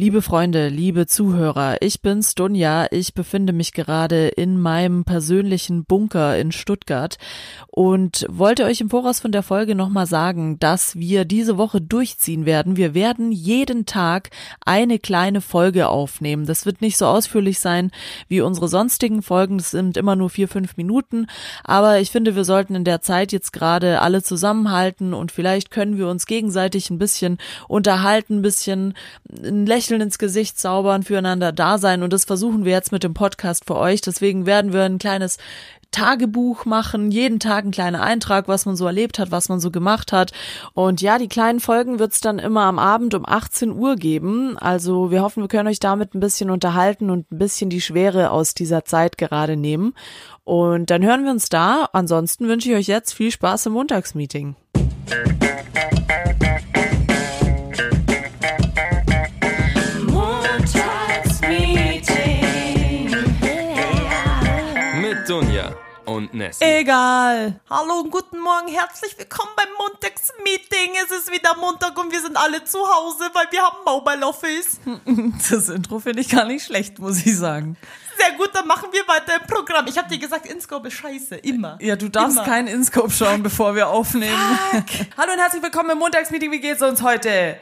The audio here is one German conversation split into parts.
Liebe Freunde, liebe Zuhörer, ich bin's Dunja. Ich befinde mich gerade in meinem persönlichen Bunker in Stuttgart und wollte euch im Voraus von der Folge nochmal sagen, dass wir diese Woche durchziehen werden. Wir werden jeden Tag eine kleine Folge aufnehmen. Das wird nicht so ausführlich sein wie unsere sonstigen Folgen. Das sind immer nur vier, fünf Minuten. Aber ich finde, wir sollten in der Zeit jetzt gerade alle zusammenhalten und vielleicht können wir uns gegenseitig ein bisschen unterhalten, ein bisschen ein Lächeln Lächeln ins Gesicht zaubern, füreinander da sein und das versuchen wir jetzt mit dem Podcast für euch. Deswegen werden wir ein kleines Tagebuch machen, jeden Tag ein kleiner Eintrag, was man so erlebt hat, was man so gemacht hat. Und ja, die kleinen Folgen wird's dann immer am Abend um 18 Uhr geben. Also wir hoffen, wir können euch damit ein bisschen unterhalten und ein bisschen die Schwere aus dieser Zeit gerade nehmen. Und dann hören wir uns da. Ansonsten wünsche ich euch jetzt viel Spaß im Montagsmeeting. Und Nessie. Egal. Hallo und guten Morgen, herzlich willkommen beim Montagsmeeting. Es ist wieder Montag und wir sind alle zu Hause, weil wir haben Mobile Office. Das Intro finde ich gar nicht schlecht, muss ich sagen. Sehr gut, dann machen wir weiter im Programm. Ich habe dir gesagt, Inscope ist scheiße, immer. Ja, du darfst Immer. keinen Inscope schauen, bevor wir aufnehmen. Hallo und herzlich willkommen im Montagsmeeting. Wie geht's uns heute?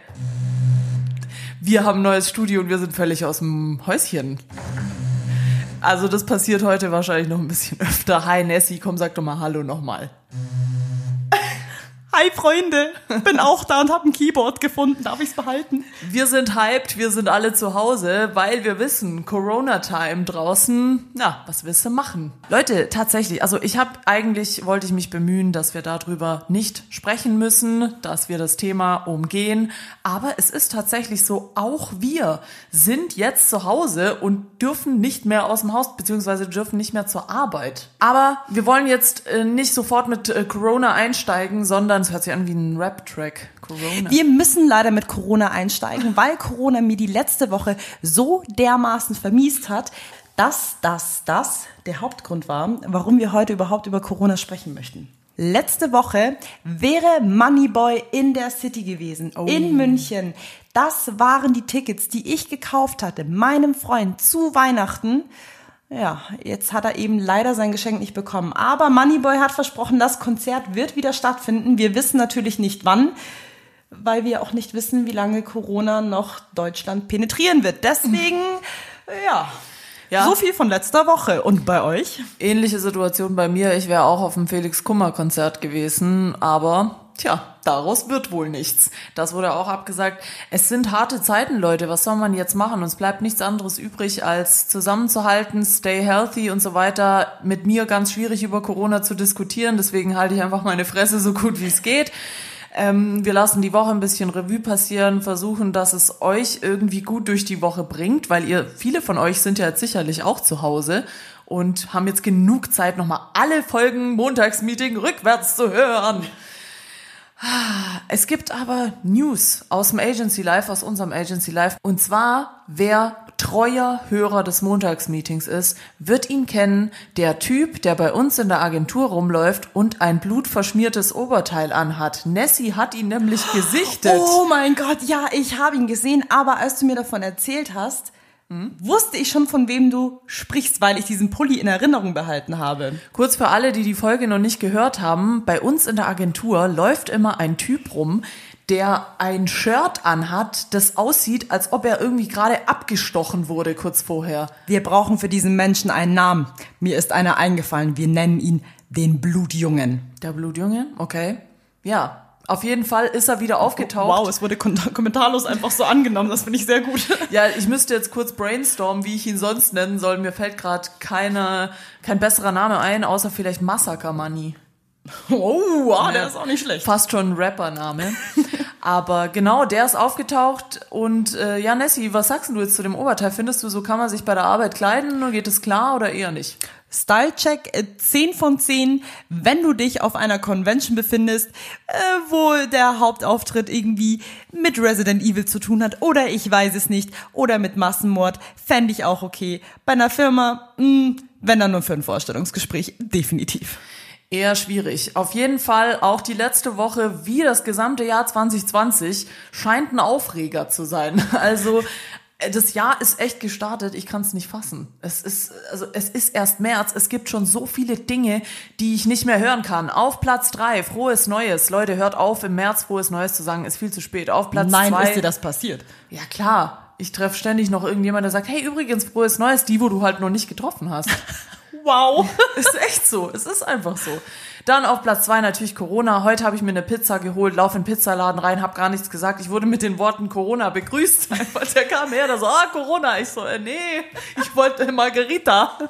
Wir haben ein neues Studio und wir sind völlig aus dem Häuschen. Also das passiert heute wahrscheinlich noch ein bisschen öfter. Hi Nessie, komm, sag doch mal Hallo nochmal. Hi Freunde, bin auch da und habe ein Keyboard gefunden. Darf ich's behalten? Wir sind hyped, wir sind alle zu Hause, weil wir wissen, Corona-Time draußen, na, was willst du machen? Leute, tatsächlich, also ich habe eigentlich, wollte ich mich bemühen, dass wir darüber nicht sprechen müssen, dass wir das Thema umgehen, aber es ist tatsächlich so, auch wir sind jetzt zu Hause und dürfen nicht mehr aus dem Haus, beziehungsweise dürfen nicht mehr zur Arbeit. Aber wir wollen jetzt äh, nicht sofort mit äh, Corona einsteigen, sondern es hört sich an wie ein Rap-Track. Corona. Wir müssen leider mit Corona einsteigen, weil Corona mir die letzte Woche so dermaßen vermiest hat, dass das das der Hauptgrund war, warum wir heute überhaupt über Corona sprechen möchten. Letzte Woche wäre Moneyboy in der City gewesen, in München. Das waren die Tickets, die ich gekauft hatte, meinem Freund zu Weihnachten. Ja, jetzt hat er eben leider sein Geschenk nicht bekommen. Aber Moneyboy hat versprochen, das Konzert wird wieder stattfinden. Wir wissen natürlich nicht wann, weil wir auch nicht wissen, wie lange Corona noch Deutschland penetrieren wird. Deswegen, ja, Ja. so viel von letzter Woche. Und bei euch? Ähnliche Situation bei mir. Ich wäre auch auf dem Felix Kummer Konzert gewesen, aber tja, daraus wird wohl nichts. Das wurde auch abgesagt. Es sind harte Zeiten, Leute. Was soll man jetzt machen? Uns bleibt nichts anderes übrig, als zusammenzuhalten, stay healthy und so weiter. Mit mir ganz schwierig über Corona zu diskutieren. Deswegen halte ich einfach meine Fresse so gut wie es geht. Ähm, wir lassen die Woche ein bisschen Revue passieren, versuchen, dass es euch irgendwie gut durch die Woche bringt, weil ihr, viele von euch sind ja jetzt sicherlich auch zu Hause und haben jetzt genug Zeit, nochmal alle Folgen Montagsmeeting rückwärts zu hören. Es gibt aber News aus dem Agency Life, aus unserem Agency Life. Und zwar, wer treuer Hörer des Montagsmeetings ist, wird ihn kennen. Der Typ, der bei uns in der Agentur rumläuft und ein blutverschmiertes Oberteil anhat. Nessie hat ihn nämlich gesichtet. Oh mein Gott, ja, ich habe ihn gesehen. Aber als du mir davon erzählt hast, wusste ich schon, von wem du sprichst, weil ich diesen Pulli in Erinnerung behalten habe. Kurz für alle, die die Folge noch nicht gehört haben, bei uns in der Agentur läuft immer ein Typ rum, der ein Shirt anhat, das aussieht, als ob er irgendwie gerade abgestochen wurde kurz vorher. Wir brauchen für diesen Menschen einen Namen. Mir ist einer eingefallen. Wir nennen ihn den Blutjungen. Der Blutjunge, okay. Ja, auf jeden Fall ist er wieder aufgetaucht. Wow, es wurde kommentarlos einfach so angenommen. Das finde ich sehr gut. Ja, ich müsste jetzt kurz brainstormen, wie ich ihn sonst nennen soll. Mir fällt gerade keine, kein besserer Name ein, außer vielleicht Massacre Money. Oh, wow, der ist auch nicht schlecht. Fast schon ein Rappername. Aber genau, der ist aufgetaucht. Und äh, ja, Nessie, was sagst du jetzt zu dem Oberteil? Findest du, so kann man sich bei der Arbeit kleiden? Geht es klar oder eher nicht? Stylecheck äh, 10 von 10, wenn du dich auf einer Convention befindest, äh, wo der Hauptauftritt irgendwie mit Resident Evil zu tun hat oder ich weiß es nicht oder mit Massenmord, fände ich auch okay. Bei einer Firma, mh, wenn dann nur für ein Vorstellungsgespräch, definitiv. Eher schwierig. Auf jeden Fall auch die letzte Woche, wie das gesamte Jahr 2020, scheint ein Aufreger zu sein. Also Äh, Das Jahr ist echt gestartet. Ich kann es nicht fassen. Es ist, also es ist erst März. Es gibt schon so viele Dinge, die ich nicht mehr hören kann. Auf Platz drei, frohes Neues. Leute, hört auf, im März frohes Neues zu sagen. Ist viel zu spät. Auf Platz Nein, zwei. ist dir das passiert? Ja, klar. Ich treffe ständig noch irgendjemand, der sagt, hey, übrigens, frohes Neues, die, wo du halt noch nicht getroffen hast. Wow. ist echt so. Es ist einfach so. Dann auf Platz zwei natürlich Corona. Heute habe ich mir eine Pizza geholt, lauf in den Pizzaladen rein, habe gar nichts gesagt. Ich wurde mit den Worten Corona begrüßt. Einfach, der kam her, der so, ah, Corona. Ich so, äh, nee, ich wollte Margarita.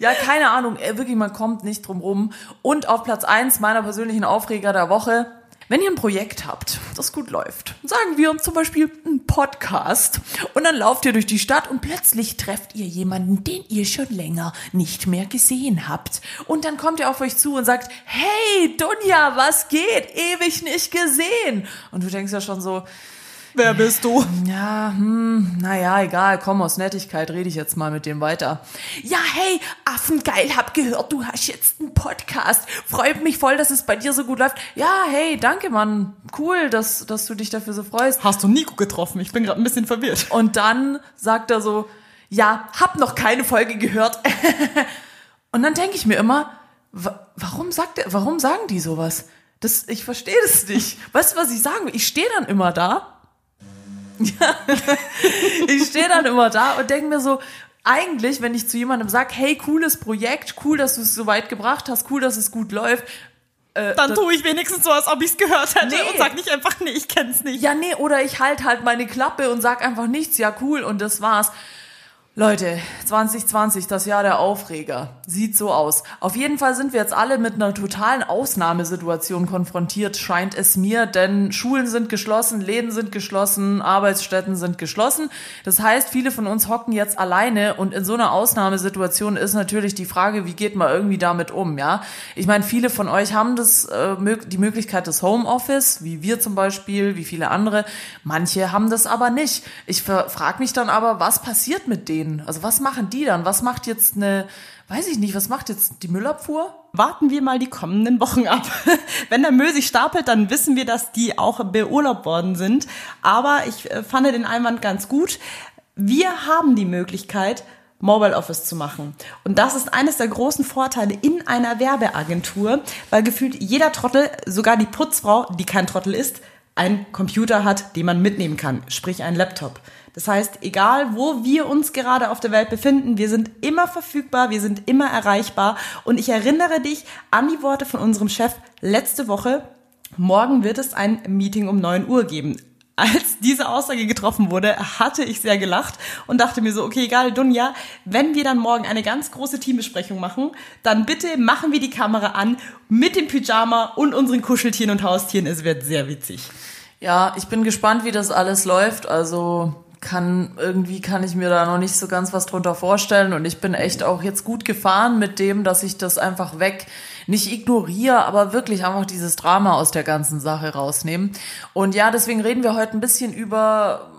Ja, keine Ahnung, äh, wirklich, man kommt nicht drum rum. Und auf Platz eins meiner persönlichen Aufreger der Woche, wenn ihr ein Projekt habt, das gut läuft, sagen wir zum Beispiel einen Podcast, und dann lauft ihr durch die Stadt und plötzlich trefft ihr jemanden, den ihr schon länger nicht mehr gesehen habt. Und dann kommt er auf euch zu und sagt, hey, Dunja, was geht? Ewig nicht gesehen. Und du denkst ja schon so, Wer bist du? ja, hm, naja, egal, komm, aus Nettigkeit rede ich jetzt mal mit dem weiter. Ja, hey, Affengeil, hab gehört, du hast jetzt einen Podcast. Freut mich voll, dass es bei dir so gut läuft. Ja, hey, danke, Mann. Cool, dass, dass du dich dafür so freust. Hast du Nico getroffen? Ich bin gerade ein bisschen verwirrt. Und dann sagt er so, ja, hab noch keine Folge gehört. Und dann denke ich mir immer, wa warum sagt er, warum sagen die sowas? Das, ich verstehe das nicht. Weißt du, was ich sagen will? Ich stehe dann immer da. Ja, ich stehe dann immer da und denke mir so, eigentlich, wenn ich zu jemandem sage, hey, cooles Projekt, cool, dass du es so weit gebracht hast, cool, dass es gut läuft. äh, Dann tue ich wenigstens so, als ob ich es gehört hätte Nee. und sag nicht einfach, nee, ich kenn's nicht. Ja, nee, oder ich halt halt meine Klappe und sag einfach nichts, ja cool und das war's. Leute, 2020, das Jahr der Aufreger. Sieht so aus. Auf jeden Fall sind wir jetzt alle mit einer totalen Ausnahmesituation konfrontiert, scheint es mir, denn Schulen sind geschlossen, Läden sind geschlossen, Arbeitsstätten sind geschlossen. Das heißt, viele von uns hocken jetzt alleine und in so einer Ausnahmesituation ist natürlich die Frage, wie geht man irgendwie damit um, ja? Ich meine, viele von euch haben das, äh, die Möglichkeit des Homeoffice, wie wir zum Beispiel, wie viele andere. Manche haben das aber nicht. Ich frage mich dann aber, was passiert mit denen? Also was machen die dann? Was macht jetzt eine, weiß ich nicht, was macht jetzt die Müllabfuhr? Warten wir mal die kommenden Wochen ab. Wenn der Müll sich stapelt, dann wissen wir, dass die auch beurlaubt worden sind. Aber ich äh, fand den Einwand ganz gut. Wir haben die Möglichkeit, Mobile Office zu machen. Und das ist eines der großen Vorteile in einer Werbeagentur, weil gefühlt jeder Trottel, sogar die Putzfrau, die kein Trottel ist, einen Computer hat, den man mitnehmen kann, sprich einen Laptop. Das heißt, egal wo wir uns gerade auf der Welt befinden, wir sind immer verfügbar, wir sind immer erreichbar. Und ich erinnere dich an die Worte von unserem Chef letzte Woche. Morgen wird es ein Meeting um 9 Uhr geben. Als diese Aussage getroffen wurde, hatte ich sehr gelacht und dachte mir so, okay, egal, Dunja, wenn wir dann morgen eine ganz große Teambesprechung machen, dann bitte machen wir die Kamera an mit dem Pyjama und unseren Kuscheltieren und Haustieren. Es wird sehr witzig. Ja, ich bin gespannt, wie das alles läuft. Also kann irgendwie kann ich mir da noch nicht so ganz was drunter vorstellen und ich bin echt auch jetzt gut gefahren mit dem, dass ich das einfach weg nicht ignoriere, aber wirklich einfach dieses Drama aus der ganzen Sache rausnehmen. Und ja, deswegen reden wir heute ein bisschen über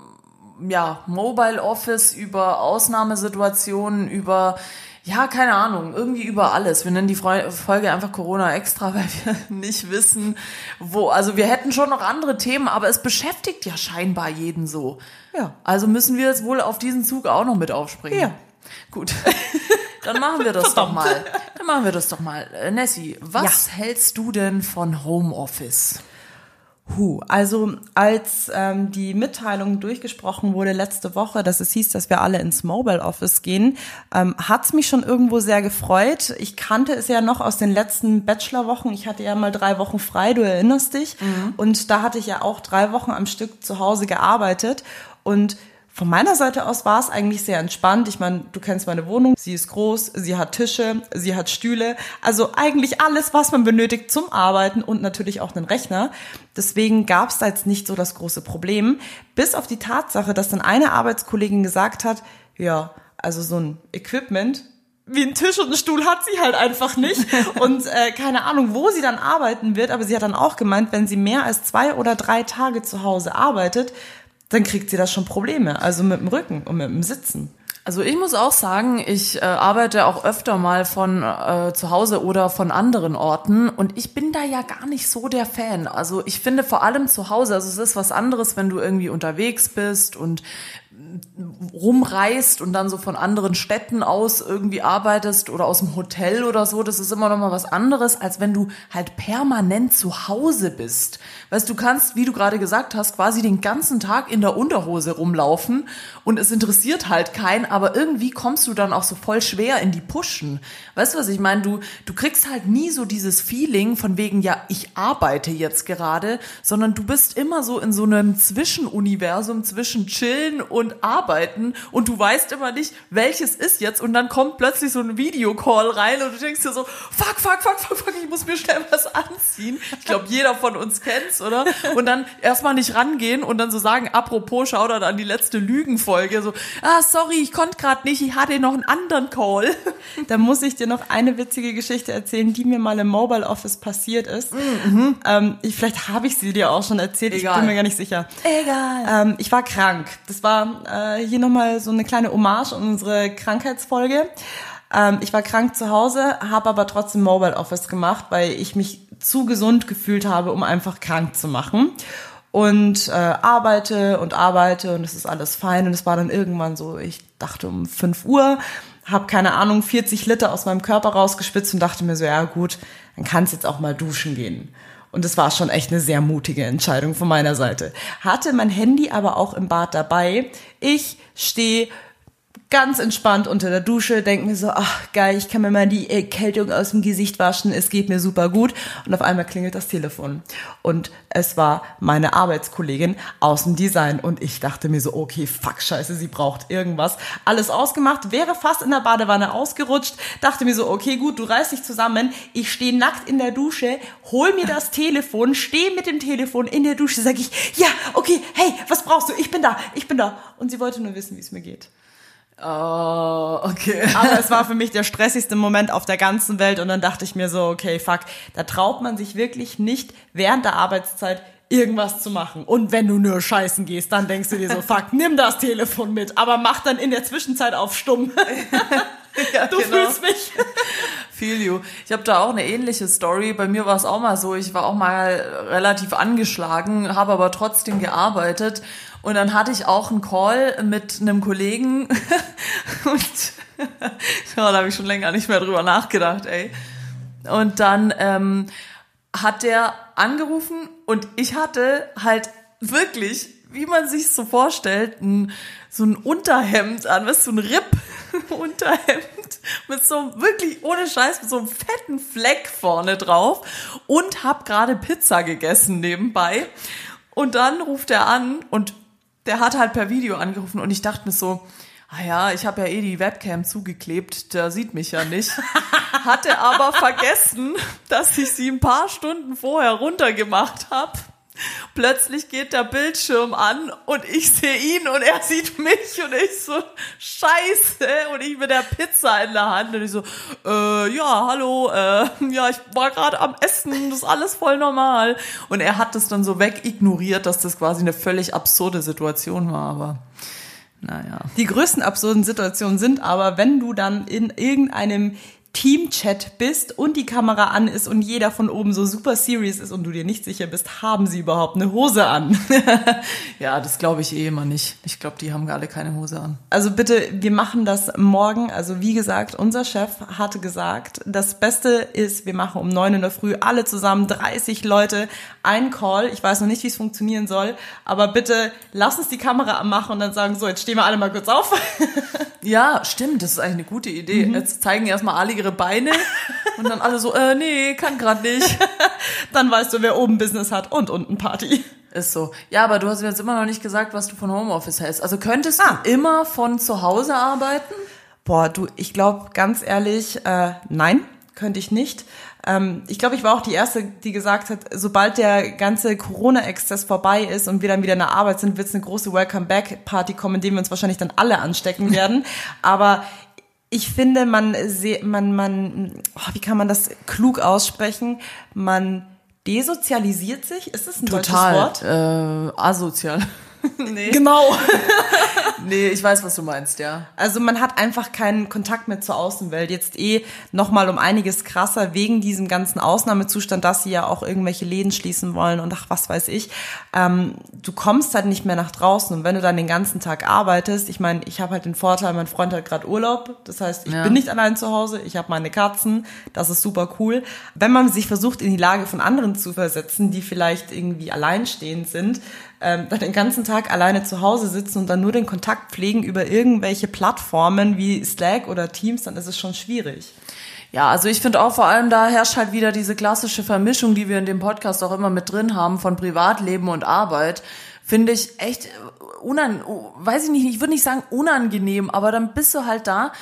ja, Mobile Office, über Ausnahmesituationen, über ja, keine Ahnung, irgendwie über alles. Wir nennen die Folge einfach Corona extra, weil wir nicht wissen, wo. Also wir hätten schon noch andere Themen, aber es beschäftigt ja scheinbar jeden so. Ja. Also müssen wir jetzt wohl auf diesen Zug auch noch mit aufspringen. Ja. Gut. Dann machen wir das doch mal. Dann machen wir das doch mal. Äh, Nessie, was hältst du denn von Homeoffice? Huh, also als ähm, die Mitteilung durchgesprochen wurde letzte Woche, dass es hieß, dass wir alle ins Mobile Office gehen, ähm, hat's mich schon irgendwo sehr gefreut. Ich kannte es ja noch aus den letzten Bachelorwochen. Ich hatte ja mal drei Wochen frei, du erinnerst dich. Und da hatte ich ja auch drei Wochen am Stück zu Hause gearbeitet. Und von meiner Seite aus war es eigentlich sehr entspannt. Ich meine, du kennst meine Wohnung. Sie ist groß, sie hat Tische, sie hat Stühle. Also eigentlich alles, was man benötigt zum Arbeiten und natürlich auch einen Rechner. Deswegen gab es da jetzt nicht so das große Problem. Bis auf die Tatsache, dass dann eine Arbeitskollegin gesagt hat, ja, also so ein Equipment, wie ein Tisch und ein Stuhl hat sie halt einfach nicht. Und äh, keine Ahnung, wo sie dann arbeiten wird, aber sie hat dann auch gemeint, wenn sie mehr als zwei oder drei Tage zu Hause arbeitet, dann kriegt sie da schon Probleme, also mit dem Rücken und mit dem Sitzen. Also ich muss auch sagen, ich äh, arbeite auch öfter mal von äh, zu Hause oder von anderen Orten und ich bin da ja gar nicht so der Fan. Also ich finde vor allem zu Hause, also es ist was anderes, wenn du irgendwie unterwegs bist und rumreist und dann so von anderen Städten aus irgendwie arbeitest oder aus dem Hotel oder so, das ist immer noch mal was anderes, als wenn du halt permanent zu Hause bist. Weißt du, kannst, wie du gerade gesagt hast, quasi den ganzen Tag in der Unterhose rumlaufen und es interessiert halt keinen, aber irgendwie kommst du dann auch so voll schwer in die Pushen. Weißt du, was ich meine? Du, du kriegst halt nie so dieses Feeling von wegen, ja, ich arbeite jetzt gerade, sondern du bist immer so in so einem Zwischenuniversum zwischen Chillen und Arbeiten und du weißt immer nicht, welches ist jetzt und dann kommt plötzlich so ein Videocall rein und du denkst dir so, fuck, fuck, fuck, fuck, fuck, ich muss mir schnell was anziehen. Ich glaube, jeder von uns kennt's, oder? Und dann erstmal nicht rangehen und dann so sagen, apropos, schau da an die letzte Lügenfolge, so, ah, sorry, ich konnte gerade nicht, ich hatte noch einen anderen Call. Da muss ich dir noch eine witzige Geschichte erzählen, die mir mal im Mobile Office passiert ist. Mhm. Ähm, ich, vielleicht habe ich sie dir auch schon erzählt, Egal. ich bin mir gar nicht sicher. Egal. Ähm, ich war krank. Das war äh, hier nochmal so eine kleine Hommage an unsere Krankheitsfolge. Ähm, ich war krank zu Hause, habe aber trotzdem Mobile Office gemacht, weil ich mich zu gesund gefühlt habe, um einfach krank zu machen. Und äh, arbeite und arbeite und es ist alles fein. Und es war dann irgendwann so, ich dachte um 5 Uhr, habe keine Ahnung, 40 Liter aus meinem Körper rausgespitzt und dachte mir so, ja gut, dann kannst jetzt auch mal duschen gehen. Und es war schon echt eine sehr mutige Entscheidung von meiner Seite. Hatte mein Handy aber auch im Bad dabei. Ich stehe ganz entspannt unter der Dusche, denke mir so, ach geil, ich kann mir mal die Erkältung aus dem Gesicht waschen, es geht mir super gut. Und auf einmal klingelt das Telefon. Und es war meine Arbeitskollegin aus dem Design. Und ich dachte mir so, okay, fuck, scheiße, sie braucht irgendwas. Alles ausgemacht, wäre fast in der Badewanne ausgerutscht, dachte mir so, okay, gut, du reißt dich zusammen. Ich stehe nackt in der Dusche, hol mir das Telefon, stehe mit dem Telefon in der Dusche, sage ich, ja, okay, hey, was brauchst du? Ich bin da, ich bin da. Und sie wollte nur wissen, wie es mir geht. Oh, okay. Aber es war für mich der stressigste Moment auf der ganzen Welt und dann dachte ich mir so, okay, fuck, da traut man sich wirklich nicht während der Arbeitszeit irgendwas zu machen. Und wenn du nur scheißen gehst, dann denkst du dir so, fuck, nimm das Telefon mit, aber mach dann in der Zwischenzeit auf stumm. ja, Du genau. fühlst mich. Feel you. Ich habe da auch eine ähnliche Story. Bei mir war es auch mal so, ich war auch mal relativ angeschlagen, habe aber trotzdem gearbeitet. Und dann hatte ich auch einen Call mit einem Kollegen und ja, da habe ich schon länger nicht mehr drüber nachgedacht, ey. Und dann ähm, hat der angerufen und ich hatte halt wirklich, wie man sich so vorstellt, ein, so ein Unterhemd an, du, so ein Ripp-Unterhemd mit so wirklich ohne Scheiß, mit so einem fetten Fleck vorne drauf und hab gerade Pizza gegessen nebenbei. Und dann ruft er an und der hat halt per Video angerufen und ich dachte mir so, ah ja, ich habe ja eh die Webcam zugeklebt, der sieht mich ja nicht. Hatte aber vergessen, dass ich sie ein paar Stunden vorher runtergemacht habe. Plötzlich geht der Bildschirm an und ich sehe ihn und er sieht mich und ich so, scheiße, und ich mit der Pizza in der Hand und ich so, äh, ja, hallo, äh, ja, ich war gerade am Essen, das ist alles voll normal. Und er hat das dann so wegignoriert, dass das quasi eine völlig absurde Situation war, aber naja. Die größten absurden Situationen sind aber, wenn du dann in irgendeinem Team-Chat bist und die Kamera an ist und jeder von oben so super serious ist und du dir nicht sicher bist, haben sie überhaupt eine Hose an? Ja, das glaube ich eh immer nicht. Ich glaube, die haben alle keine Hose an. Also bitte, wir machen das morgen. Also wie gesagt, unser Chef hatte gesagt, das Beste ist, wir machen um neun in der Früh alle zusammen, 30 Leute, ein Call. Ich weiß noch nicht, wie es funktionieren soll, aber bitte lass uns die Kamera anmachen und dann sagen, so, jetzt stehen wir alle mal kurz auf. Ja, stimmt, das ist eigentlich eine gute Idee. Jetzt zeigen erstmal alle ihre Beine und dann alle so, äh, nee, kann grad nicht. Dann weißt du, wer oben Business hat und unten Party. Ist so. Ja, aber du hast mir jetzt immer noch nicht gesagt, was du von Homeoffice hältst. Also könntest du immer von zu Hause arbeiten? Boah, du, ich glaube, ganz ehrlich, äh, nein, könnte ich nicht. Ähm, ich glaube, ich war auch die Erste, die gesagt hat, sobald der ganze Corona-Exzess vorbei ist und wir dann wieder in der Arbeit sind, wird es eine große Welcome-Back-Party kommen, in dem wir uns wahrscheinlich dann alle anstecken werden. Aber ich finde, man, man, man, oh, wie kann man das klug aussprechen? Man desozialisiert sich. Ist das ein deutsches Wort? Äh, asozial. nee. Genau. Nee, ich weiß, was du meinst, ja. Also man hat einfach keinen Kontakt mehr zur Außenwelt. Jetzt eh nochmal um einiges krasser wegen diesem ganzen Ausnahmezustand, dass sie ja auch irgendwelche Läden schließen wollen und ach, was weiß ich. Ähm, du kommst halt nicht mehr nach draußen und wenn du dann den ganzen Tag arbeitest, ich meine, ich habe halt den Vorteil, mein Freund hat gerade Urlaub, das heißt, ich Ja. bin nicht allein zu Hause, ich habe meine Katzen, das ist super cool. Wenn man sich versucht, in die Lage von anderen zu versetzen, die vielleicht irgendwie alleinstehend sind, ähm, den ganzen Tag alleine zu Hause sitzen und dann nur den Kontakt pflegen über irgendwelche Plattformen wie Slack oder Teams, dann ist es schon schwierig. Ja, also ich finde auch vor allem, da herrscht halt wieder diese klassische Vermischung, die wir in dem Podcast auch immer mit drin haben, von Privatleben und Arbeit. Finde ich echt unan, weiß ich nicht, ich würde nicht sagen unangenehm, aber dann bist du halt da,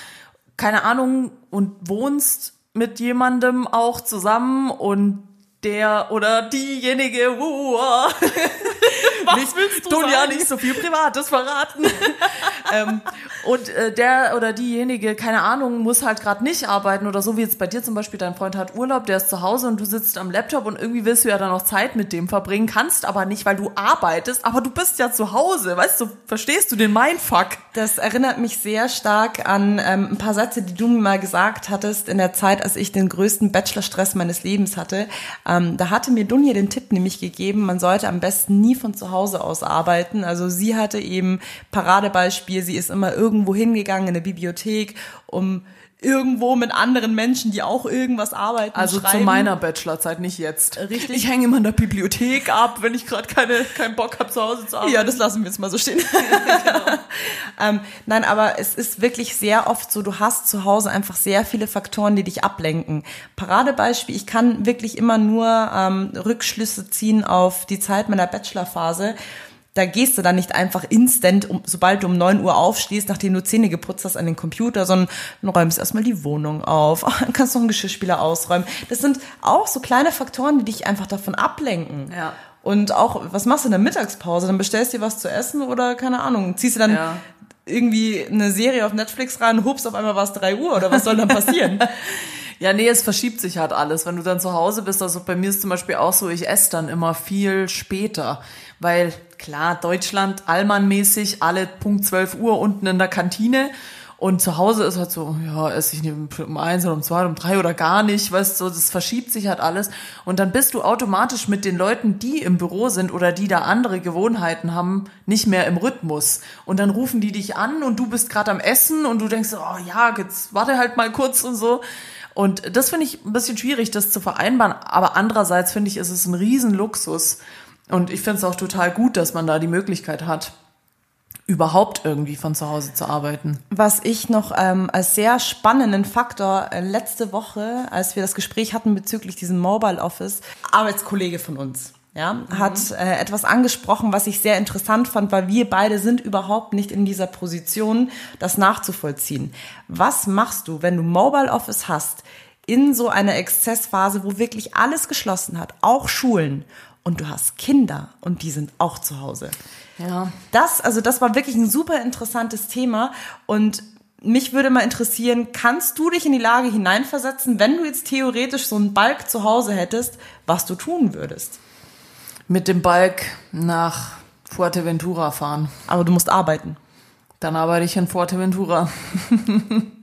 keine Ahnung, und wohnst mit jemandem auch zusammen und der oder diejenige, uh, was nicht, willst du ja nicht so viel Privates verraten. ähm, und äh, der oder diejenige, keine Ahnung, muss halt gerade nicht arbeiten oder so wie jetzt bei dir zum Beispiel, dein Freund hat Urlaub, der ist zu Hause und du sitzt am Laptop und irgendwie willst du ja dann noch Zeit mit dem verbringen, kannst aber nicht, weil du arbeitest, aber du bist ja zu Hause, weißt du, verstehst du den Mindfuck? Das erinnert mich sehr stark an ähm, ein paar Sätze, die du mir mal gesagt hattest in der Zeit, als ich den größten Bachelorstress meines Lebens hatte. Ähm, da hatte mir Dunja den Tipp nämlich gegeben, man sollte am besten nie von zu Hause aus arbeiten. Also sie hatte eben Paradebeispiel, sie ist immer irgendwo hingegangen in eine Bibliothek, um irgendwo mit anderen Menschen, die auch irgendwas arbeiten, Also schreiben. zu meiner Bachelorzeit, nicht jetzt. Richtig. Ich hänge immer in der Bibliothek ab, wenn ich gerade keine keinen Bock habe zu Hause zu arbeiten. Ja, das lassen wir jetzt mal so stehen. ähm, nein, aber es ist wirklich sehr oft so, du hast zu Hause einfach sehr viele Faktoren, die dich ablenken. Paradebeispiel, ich kann wirklich immer nur ähm, Rückschlüsse ziehen auf die Zeit meiner Bachelorphase. Da gehst du dann nicht einfach instant, um, sobald du um 9 Uhr aufstehst, nachdem du Zähne geputzt hast, an den Computer, sondern du räumst erstmal die Wohnung auf, dann kannst du noch einen Geschirrspüler ausräumen. Das sind auch so kleine Faktoren, die dich einfach davon ablenken. Ja. Und auch, was machst du in der Mittagspause? Dann bestellst du dir was zu essen oder keine Ahnung, ziehst du dann Ja. irgendwie eine Serie auf Netflix rein, hups, auf einmal war es 3 Uhr oder was soll dann passieren? Ja, nee, es verschiebt sich halt alles. Wenn du dann zu Hause bist, also bei mir ist zum Beispiel auch so, ich esse dann immer viel später. Weil, klar, Deutschland, Allmann-mäßig, alle Punkt 12 Uhr unten in der Kantine. Und zu Hause ist halt so, ja, esse ich nicht um eins oder um zwei oder um drei oder gar nicht, weißt du, das verschiebt sich halt alles. Und dann bist du automatisch mit den Leuten, die im Büro sind oder die da andere Gewohnheiten haben, nicht mehr im Rhythmus. Und dann rufen die dich an und du bist gerade am Essen und du denkst, oh ja, jetzt warte halt mal kurz und so. Und das finde ich ein bisschen schwierig, das zu vereinbaren. Aber andererseits finde ich, ist es ein Riesenluxus. Und ich finde es auch total gut, dass man da die Möglichkeit hat, überhaupt irgendwie von zu Hause zu arbeiten. Was ich noch ähm, als sehr spannenden Faktor äh, letzte Woche, als wir das Gespräch hatten bezüglich diesem Mobile Office, Arbeitskollege von uns, ja, hat äh, etwas angesprochen, was ich sehr interessant fand, weil wir beide sind überhaupt nicht in dieser Position, das nachzuvollziehen. Was machst du, wenn du Mobile Office hast, in so einer Exzessphase, wo wirklich alles geschlossen hat, auch Schulen, und du hast Kinder und die sind auch zu Hause? Ja. Das, also das war wirklich ein super interessantes Thema und mich würde mal interessieren, kannst du dich in die Lage hineinversetzen, wenn du jetzt theoretisch so einen Balk zu Hause hättest, was du tun würdest? Mit dem Balk nach Fuerteventura fahren. Aber du musst arbeiten. Dann arbeite ich in Fuerteventura.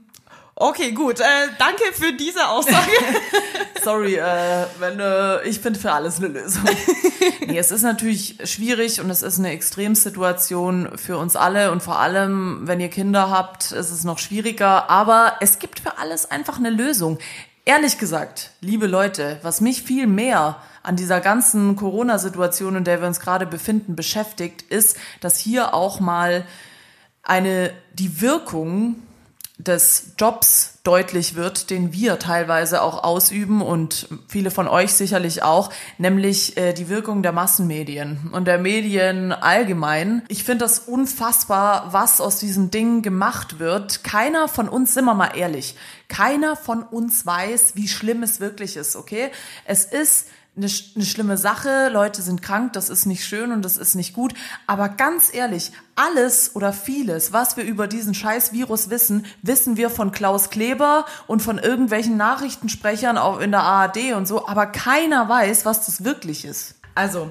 Okay, gut. Äh, danke für diese Aussage. Sorry, äh, wenn äh, ich finde für alles eine Lösung. nee, es ist natürlich schwierig und es ist eine Extremsituation für uns alle und vor allem, wenn ihr Kinder habt, ist es noch schwieriger. Aber es gibt für alles einfach eine Lösung. Ehrlich gesagt, liebe Leute, was mich viel mehr an dieser ganzen Corona-Situation, in der wir uns gerade befinden, beschäftigt, ist, dass hier auch mal eine die Wirkung des Jobs deutlich wird, den wir teilweise auch ausüben und viele von euch sicherlich auch, nämlich äh, die Wirkung der Massenmedien und der Medien allgemein. Ich finde das unfassbar, was aus diesem Ding gemacht wird. Keiner von uns, sind wir mal ehrlich, keiner von uns weiß, wie schlimm es wirklich ist, okay? Es ist eine, eine schlimme Sache, Leute sind krank, das ist nicht schön und das ist nicht gut. Aber ganz ehrlich, alles oder vieles, was wir über diesen scheiß Virus wissen, wissen wir von Klaus Kleber und von irgendwelchen Nachrichtensprechern auch in der ARD und so. Aber keiner weiß, was das wirklich ist. Also,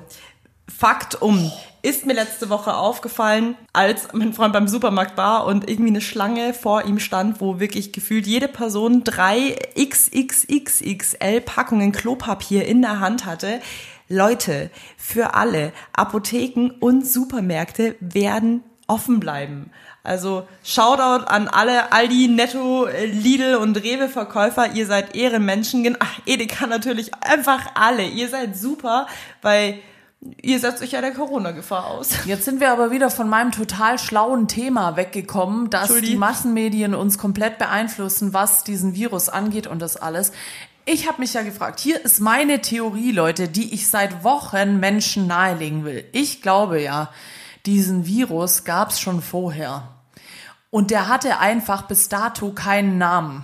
Fakt um. Ist mir letzte Woche aufgefallen, als mein Freund beim Supermarkt war und irgendwie eine Schlange vor ihm stand, wo wirklich gefühlt jede Person drei XXXXL Packungen Klopapier in der Hand hatte. Leute, für alle Apotheken und Supermärkte werden offen bleiben. Also Shoutout an alle Aldi, Netto, Lidl und Rewe Verkäufer. Ihr seid Ehrenmenschen. Ach, Edeka natürlich einfach alle. Ihr seid super, weil ihr setzt euch ja der Corona-Gefahr aus. Jetzt sind wir aber wieder von meinem total schlauen Thema weggekommen, dass die Massenmedien uns komplett beeinflussen, was diesen Virus angeht und das alles. Ich habe mich ja gefragt, hier ist meine Theorie, Leute, die ich seit Wochen Menschen nahelegen will. Ich glaube ja, diesen Virus gab es schon vorher. Und der hatte einfach bis dato keinen Namen.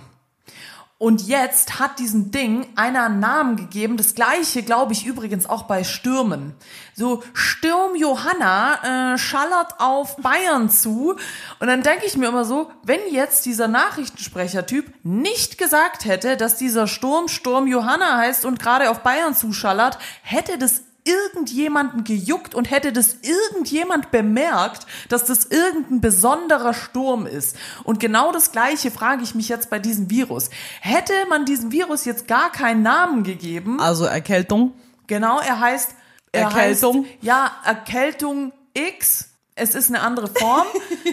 Und jetzt hat diesem Ding einer einen Namen gegeben. Das gleiche glaube ich übrigens auch bei Stürmen. So Sturm Johanna äh, schallert auf Bayern zu. Und dann denke ich mir immer so, wenn jetzt dieser Nachrichtensprechertyp nicht gesagt hätte, dass dieser Sturm Sturm Johanna heißt und gerade auf Bayern zuschallert, hätte das irgendjemanden gejuckt und hätte das irgendjemand bemerkt, dass das irgendein besonderer Sturm ist. Und genau das Gleiche frage ich mich jetzt bei diesem Virus. Hätte man diesem Virus jetzt gar keinen Namen gegeben? Also Erkältung? Genau, er heißt er Erkältung? Heißt, ja, Erkältung X. Es ist eine andere Form.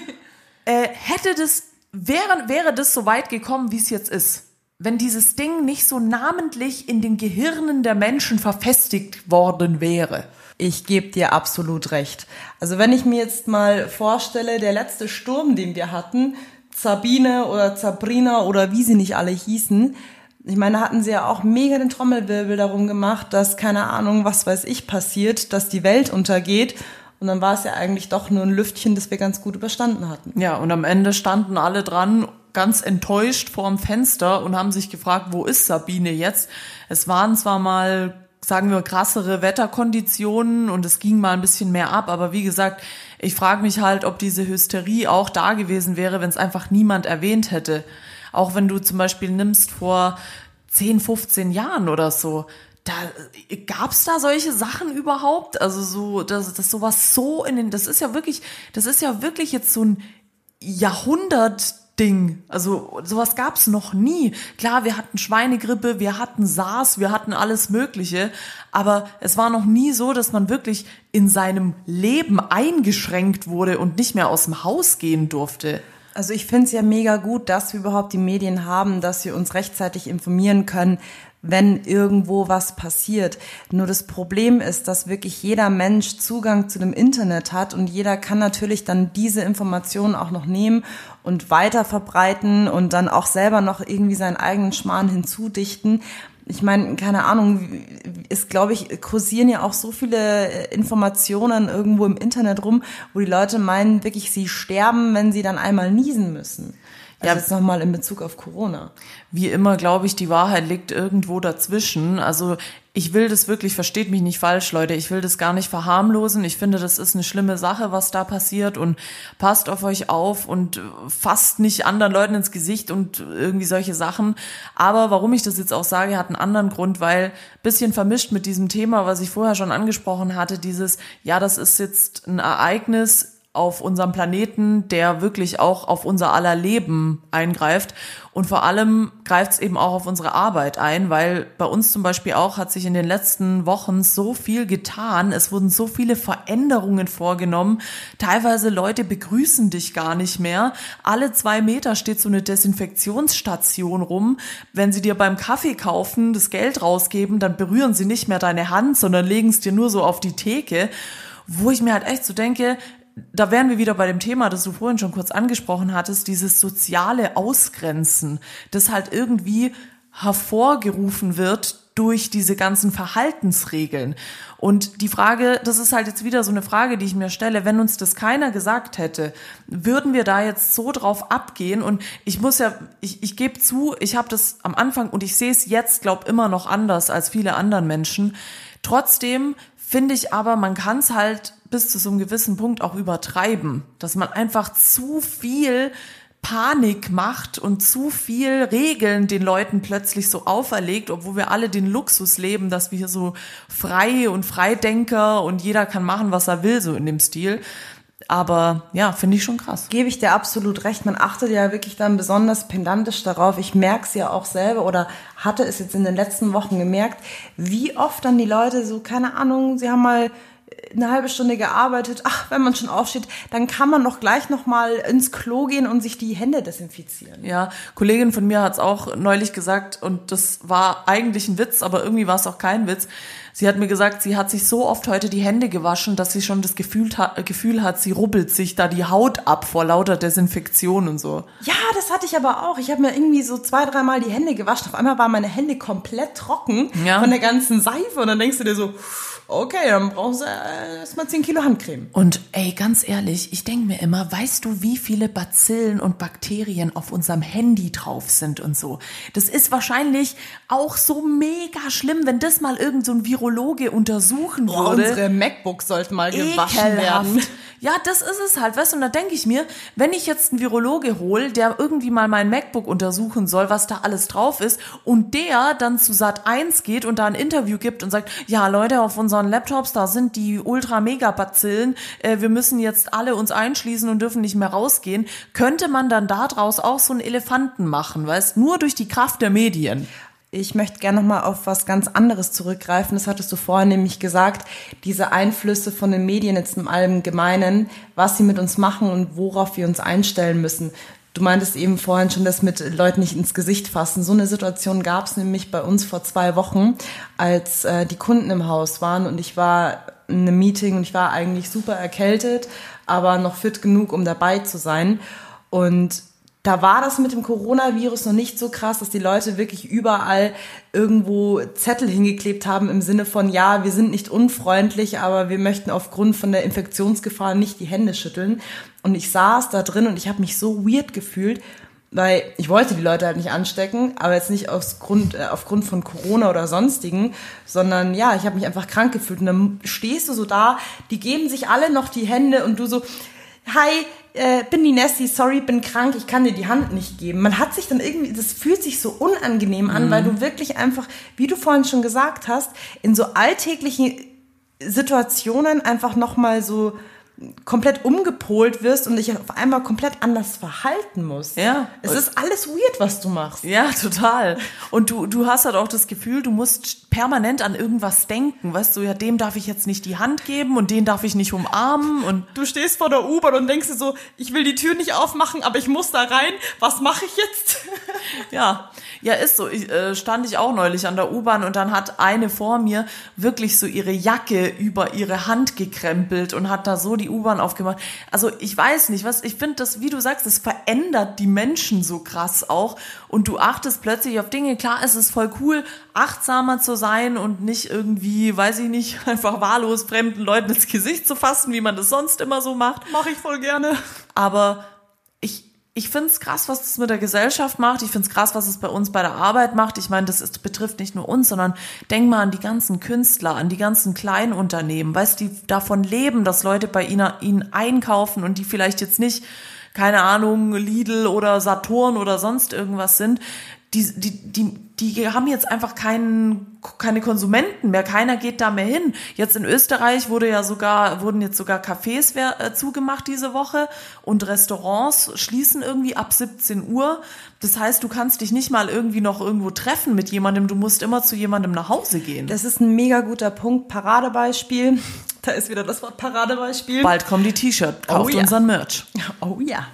äh, hätte das wäre wäre das so weit gekommen, wie es jetzt ist? Wenn dieses Ding nicht so namentlich in den Gehirnen der Menschen verfestigt worden wäre. Ich gebe dir absolut recht. Also wenn ich mir jetzt mal vorstelle, der letzte Sturm, den wir hatten, Sabine oder Sabrina oder wie sie nicht alle hießen, ich meine, da hatten sie ja auch mega den Trommelwirbel darum gemacht, dass keine Ahnung, was weiß ich passiert, dass die Welt untergeht. Und dann war es ja eigentlich doch nur ein Lüftchen, das wir ganz gut überstanden hatten. Ja, und am Ende standen alle dran ganz enttäuscht vorm Fenster und haben sich gefragt, wo ist Sabine jetzt? Es waren zwar mal, sagen wir, krassere Wetterkonditionen und es ging mal ein bisschen mehr ab, aber wie gesagt, ich frage mich halt, ob diese Hysterie auch da gewesen wäre, wenn es einfach niemand erwähnt hätte. Auch wenn du zum Beispiel nimmst vor 10, 15 Jahren oder so, da gab's da solche Sachen überhaupt? Also so, dass das sowas so in den, das ist ja wirklich, das ist ja wirklich jetzt so ein Jahrhundert Ding. Also sowas gab's noch nie. Klar, wir hatten Schweinegrippe, wir hatten SARS, wir hatten alles Mögliche, aber es war noch nie so, dass man wirklich in seinem Leben eingeschränkt wurde und nicht mehr aus dem Haus gehen durfte. Also ich finde es ja mega gut, dass wir überhaupt die Medien haben, dass wir uns rechtzeitig informieren können, wenn irgendwo was passiert. Nur das Problem ist, dass wirklich jeder Mensch Zugang zu dem Internet hat und jeder kann natürlich dann diese Informationen auch noch nehmen und weiter verbreiten und dann auch selber noch irgendwie seinen eigenen Schmarrn hinzudichten. Ich meine, keine Ahnung, ist, glaube ich, kursieren ja auch so viele Informationen irgendwo im Internet rum, wo die Leute meinen, wirklich, sie sterben, wenn sie dann einmal niesen müssen. Also ja, jetzt nochmal in Bezug auf Corona. Wie immer, glaube ich, die Wahrheit liegt irgendwo dazwischen. Also ich will das wirklich, versteht mich nicht falsch, Leute, ich will das gar nicht verharmlosen. Ich finde, das ist eine schlimme Sache, was da passiert und passt auf euch auf und fasst nicht anderen Leuten ins Gesicht und irgendwie solche Sachen. Aber warum ich das jetzt auch sage, hat einen anderen Grund, weil bisschen vermischt mit diesem Thema, was ich vorher schon angesprochen hatte, dieses, ja, das ist jetzt ein Ereignis, auf unserem Planeten, der wirklich auch auf unser aller Leben eingreift. Und vor allem greift es eben auch auf unsere Arbeit ein, weil bei uns zum Beispiel auch hat sich in den letzten Wochen so viel getan. Es wurden so viele Veränderungen vorgenommen. Teilweise Leute begrüßen dich gar nicht mehr. Alle zwei Meter steht so eine Desinfektionsstation rum. Wenn sie dir beim Kaffee kaufen, das Geld rausgeben, dann berühren sie nicht mehr deine Hand, sondern legen es dir nur so auf die Theke wo ich mir halt echt so denke, da wären wir wieder bei dem Thema, das du vorhin schon kurz angesprochen hattest, dieses soziale Ausgrenzen, das halt irgendwie hervorgerufen wird durch diese ganzen Verhaltensregeln. Und die Frage, das ist halt jetzt wieder so eine Frage, die ich mir stelle, wenn uns das keiner gesagt hätte, würden wir da jetzt so drauf abgehen? Und ich muss ja, ich, ich gebe zu, ich habe das am Anfang und ich sehe es jetzt, glaub immer noch anders als viele anderen Menschen. Trotzdem finde ich aber, man kann es halt bis zu so einem gewissen Punkt auch übertreiben, dass man einfach zu viel Panik macht und zu viel Regeln den Leuten plötzlich so auferlegt, obwohl wir alle den Luxus leben, dass wir so frei und Freidenker und jeder kann machen, was er will, so in dem Stil. Aber ja, finde ich schon krass. Gebe ich dir absolut recht. Man achtet ja wirklich dann besonders pendantisch darauf. Ich merke es ja auch selber oder hatte es jetzt in den letzten Wochen gemerkt, wie oft dann die Leute so, keine Ahnung, sie haben mal eine halbe Stunde gearbeitet, ach, wenn man schon aufsteht, dann kann man doch gleich noch mal ins Klo gehen und sich die Hände desinfizieren. Ja, Kollegin von mir hat es auch neulich gesagt und das war eigentlich ein Witz, aber irgendwie war es auch kein Witz. Sie hat mir gesagt, sie hat sich so oft heute die Hände gewaschen, dass sie schon das Gefühl, hat, Gefühl hat, sie rubbelt sich da die Haut ab vor lauter Desinfektion und so. Ja, das hatte ich aber auch. Ich habe mir irgendwie so zwei, dreimal die Hände gewaschen. Auf einmal waren meine Hände komplett trocken Ja. von der ganzen Seife und dann denkst du dir so, okay, dann brauchst du äh, erstmal 10 Kilo Handcreme. Und ey, ganz ehrlich, ich denke mir immer, weißt du, wie viele Bazillen und Bakterien auf unserem Handy drauf sind und so? Das ist wahrscheinlich auch so mega schlimm, wenn das mal irgend so ein Virologe untersuchen würde. unsere MacBooks sollten mal gewaschen werden. Ja, das ist es halt, weißt du, und da denke ich mir, wenn ich jetzt einen Virologe hole, der irgendwie mal mein MacBook untersuchen soll, was da alles drauf ist, und der dann zu Sat 1 geht und da ein Interview gibt und sagt, ja Leute, auf unseren Laptops, da sind die Ultra-Mega-Bazillen, äh, wir müssen jetzt alle uns einschließen und dürfen nicht mehr rausgehen, könnte man dann daraus auch so einen Elefanten machen, weißt, nur durch die Kraft der Medien. Ich möchte gerne noch mal auf was ganz anderes zurückgreifen. Das hattest du vorhin nämlich gesagt. Diese Einflüsse von den Medien jetzt im Allgemeinen, was sie mit uns machen und worauf wir uns einstellen müssen. Du meintest eben vorhin schon, das mit Leuten nicht ins Gesicht fassen. So eine Situation gab es nämlich bei uns vor zwei Wochen, als äh, die Kunden im Haus waren und ich war in einem Meeting und ich war eigentlich super erkältet, aber noch fit genug, um dabei zu sein. Und da war das mit dem Coronavirus noch nicht so krass, dass die Leute wirklich überall irgendwo Zettel hingeklebt haben im Sinne von, ja, wir sind nicht unfreundlich, aber wir möchten aufgrund von der Infektionsgefahr nicht die Hände schütteln. Und ich saß da drin und ich habe mich so weird gefühlt, weil ich wollte die Leute halt nicht anstecken, aber jetzt nicht aus Grund, äh, aufgrund von Corona oder sonstigen, sondern ja, ich habe mich einfach krank gefühlt. Und dann stehst du so da, die geben sich alle noch die Hände und du so, hi, äh, bin die Nessie, sorry, bin krank, ich kann dir die Hand nicht geben. Man hat sich dann irgendwie, das fühlt sich so unangenehm an, weil du wirklich einfach, wie du vorhin schon gesagt hast, in so alltäglichen Situationen einfach nochmal so komplett umgepolt wirst und dich auf einmal komplett anders verhalten musst. Ja. Es ist alles weird, was du machst. Ja, total. Und du, du hast halt auch das Gefühl, du musst permanent an irgendwas denken. Weißt du, ja, dem darf ich jetzt nicht die Hand geben und den darf ich nicht umarmen und Du stehst vor der U-Bahn und denkst dir so, ich will die Tür nicht aufmachen, aber ich muss da rein. Was mache ich jetzt? ja, ja, ist so. Ich, äh, stand ich auch neulich an der U-Bahn und dann hat eine vor mir wirklich so ihre Jacke über ihre Hand gekrempelt und hat da so die U-Bahn aufgemacht. Also ich weiß nicht, was, ich finde das, wie du sagst, das verändert die Menschen so krass auch und du achtest plötzlich auf Dinge. Klar, es ist voll cool, achtsamer zu sein und nicht irgendwie, weiß ich nicht, einfach wahllos fremden Leuten ins Gesicht zu fassen, wie man das sonst immer so macht. Mache ich voll gerne. Aber ich, ich finde es krass, was das mit der Gesellschaft macht. Ich finde es krass, was es bei uns bei der Arbeit macht. Ich meine, das ist, betrifft nicht nur uns, sondern denk mal an die ganzen Künstler, an die ganzen Kleinunternehmen, weißt die davon leben, dass Leute bei ihnen, ihnen einkaufen und die vielleicht jetzt nicht, keine Ahnung, Lidl oder Saturn oder sonst irgendwas sind. Die, die, die, die haben jetzt einfach keinen, keine Konsumenten mehr. Keiner geht da mehr hin. Jetzt in Österreich wurde ja sogar, wurden jetzt sogar Cafés äh, zugemacht diese Woche und Restaurants schließen irgendwie ab 17 Uhr. Das heißt, du kannst dich nicht mal irgendwie noch irgendwo treffen mit jemandem. Du musst immer zu jemandem nach Hause gehen. Das ist ein mega guter Punkt. Paradebeispiel. Da ist wieder das Wort Paradebeispiel. Bald kommen die T-Shirt. Kauft Oh ja. unseren Merch. Oh ja.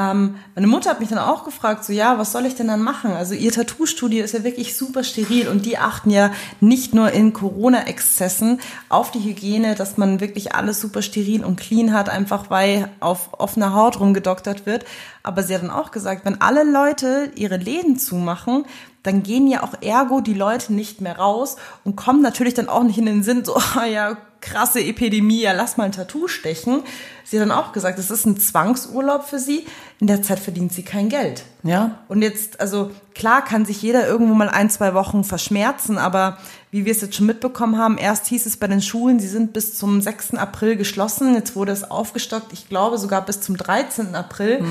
Ähm, meine Mutter hat mich dann auch gefragt, so ja, was soll ich denn dann machen? Also ihr Tattoo-Studio ist ja wirklich super steril und die achten ja nicht nur in Corona-Exzessen auf die Hygiene, dass man wirklich alles super steril und clean hat, einfach weil auf offener Haut rumgedoktert wird. Aber sie hat dann auch gesagt, wenn alle Leute ihre Läden zumachen, dann gehen ja auch ergo die Leute nicht mehr raus und kommen natürlich dann auch nicht in den Sinn, so, ah ja, krasse Epidemie, ja, lass mal ein Tattoo stechen. Sie hat dann auch gesagt, es ist ein Zwangsurlaub für sie. In der Zeit verdient sie kein Geld. Ja. Und jetzt, also klar kann sich jeder irgendwo mal ein, zwei Wochen verschmerzen, aber wie wir es jetzt schon mitbekommen haben, erst hieß es bei den Schulen, sie sind bis zum 6. April geschlossen, jetzt wurde es aufgestockt, ich glaube sogar bis zum 13. April.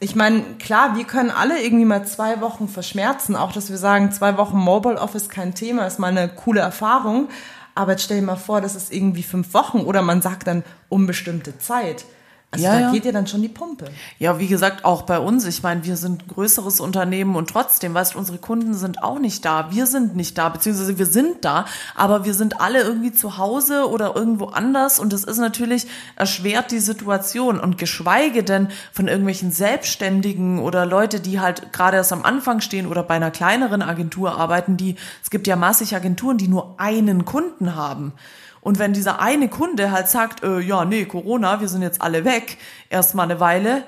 Ich meine, klar, wir können alle irgendwie mal zwei Wochen verschmerzen. Auch, dass wir sagen, zwei Wochen Mobile Office kein Thema, ist mal eine coole Erfahrung. Aber jetzt stell dir mal vor, das ist irgendwie fünf Wochen oder man sagt dann unbestimmte Zeit. Also Ja, da ja. geht dir dann schon die Pumpe. Ja, wie gesagt, auch bei uns. Ich meine, wir sind ein größeres Unternehmen und trotzdem, weißt du, unsere Kunden sind auch nicht da. Wir sind nicht da, beziehungsweise wir sind da, aber wir sind alle irgendwie zu Hause oder irgendwo anders und das ist natürlich erschwert die Situation und geschweige denn von irgendwelchen Selbstständigen oder Leute, die halt gerade erst am Anfang stehen oder bei einer kleineren Agentur arbeiten, die, es gibt ja massig Agenturen, die nur einen Kunden haben. Und wenn dieser eine Kunde halt sagt, äh, ja, nee, Corona, wir sind jetzt alle weg, erstmal eine Weile,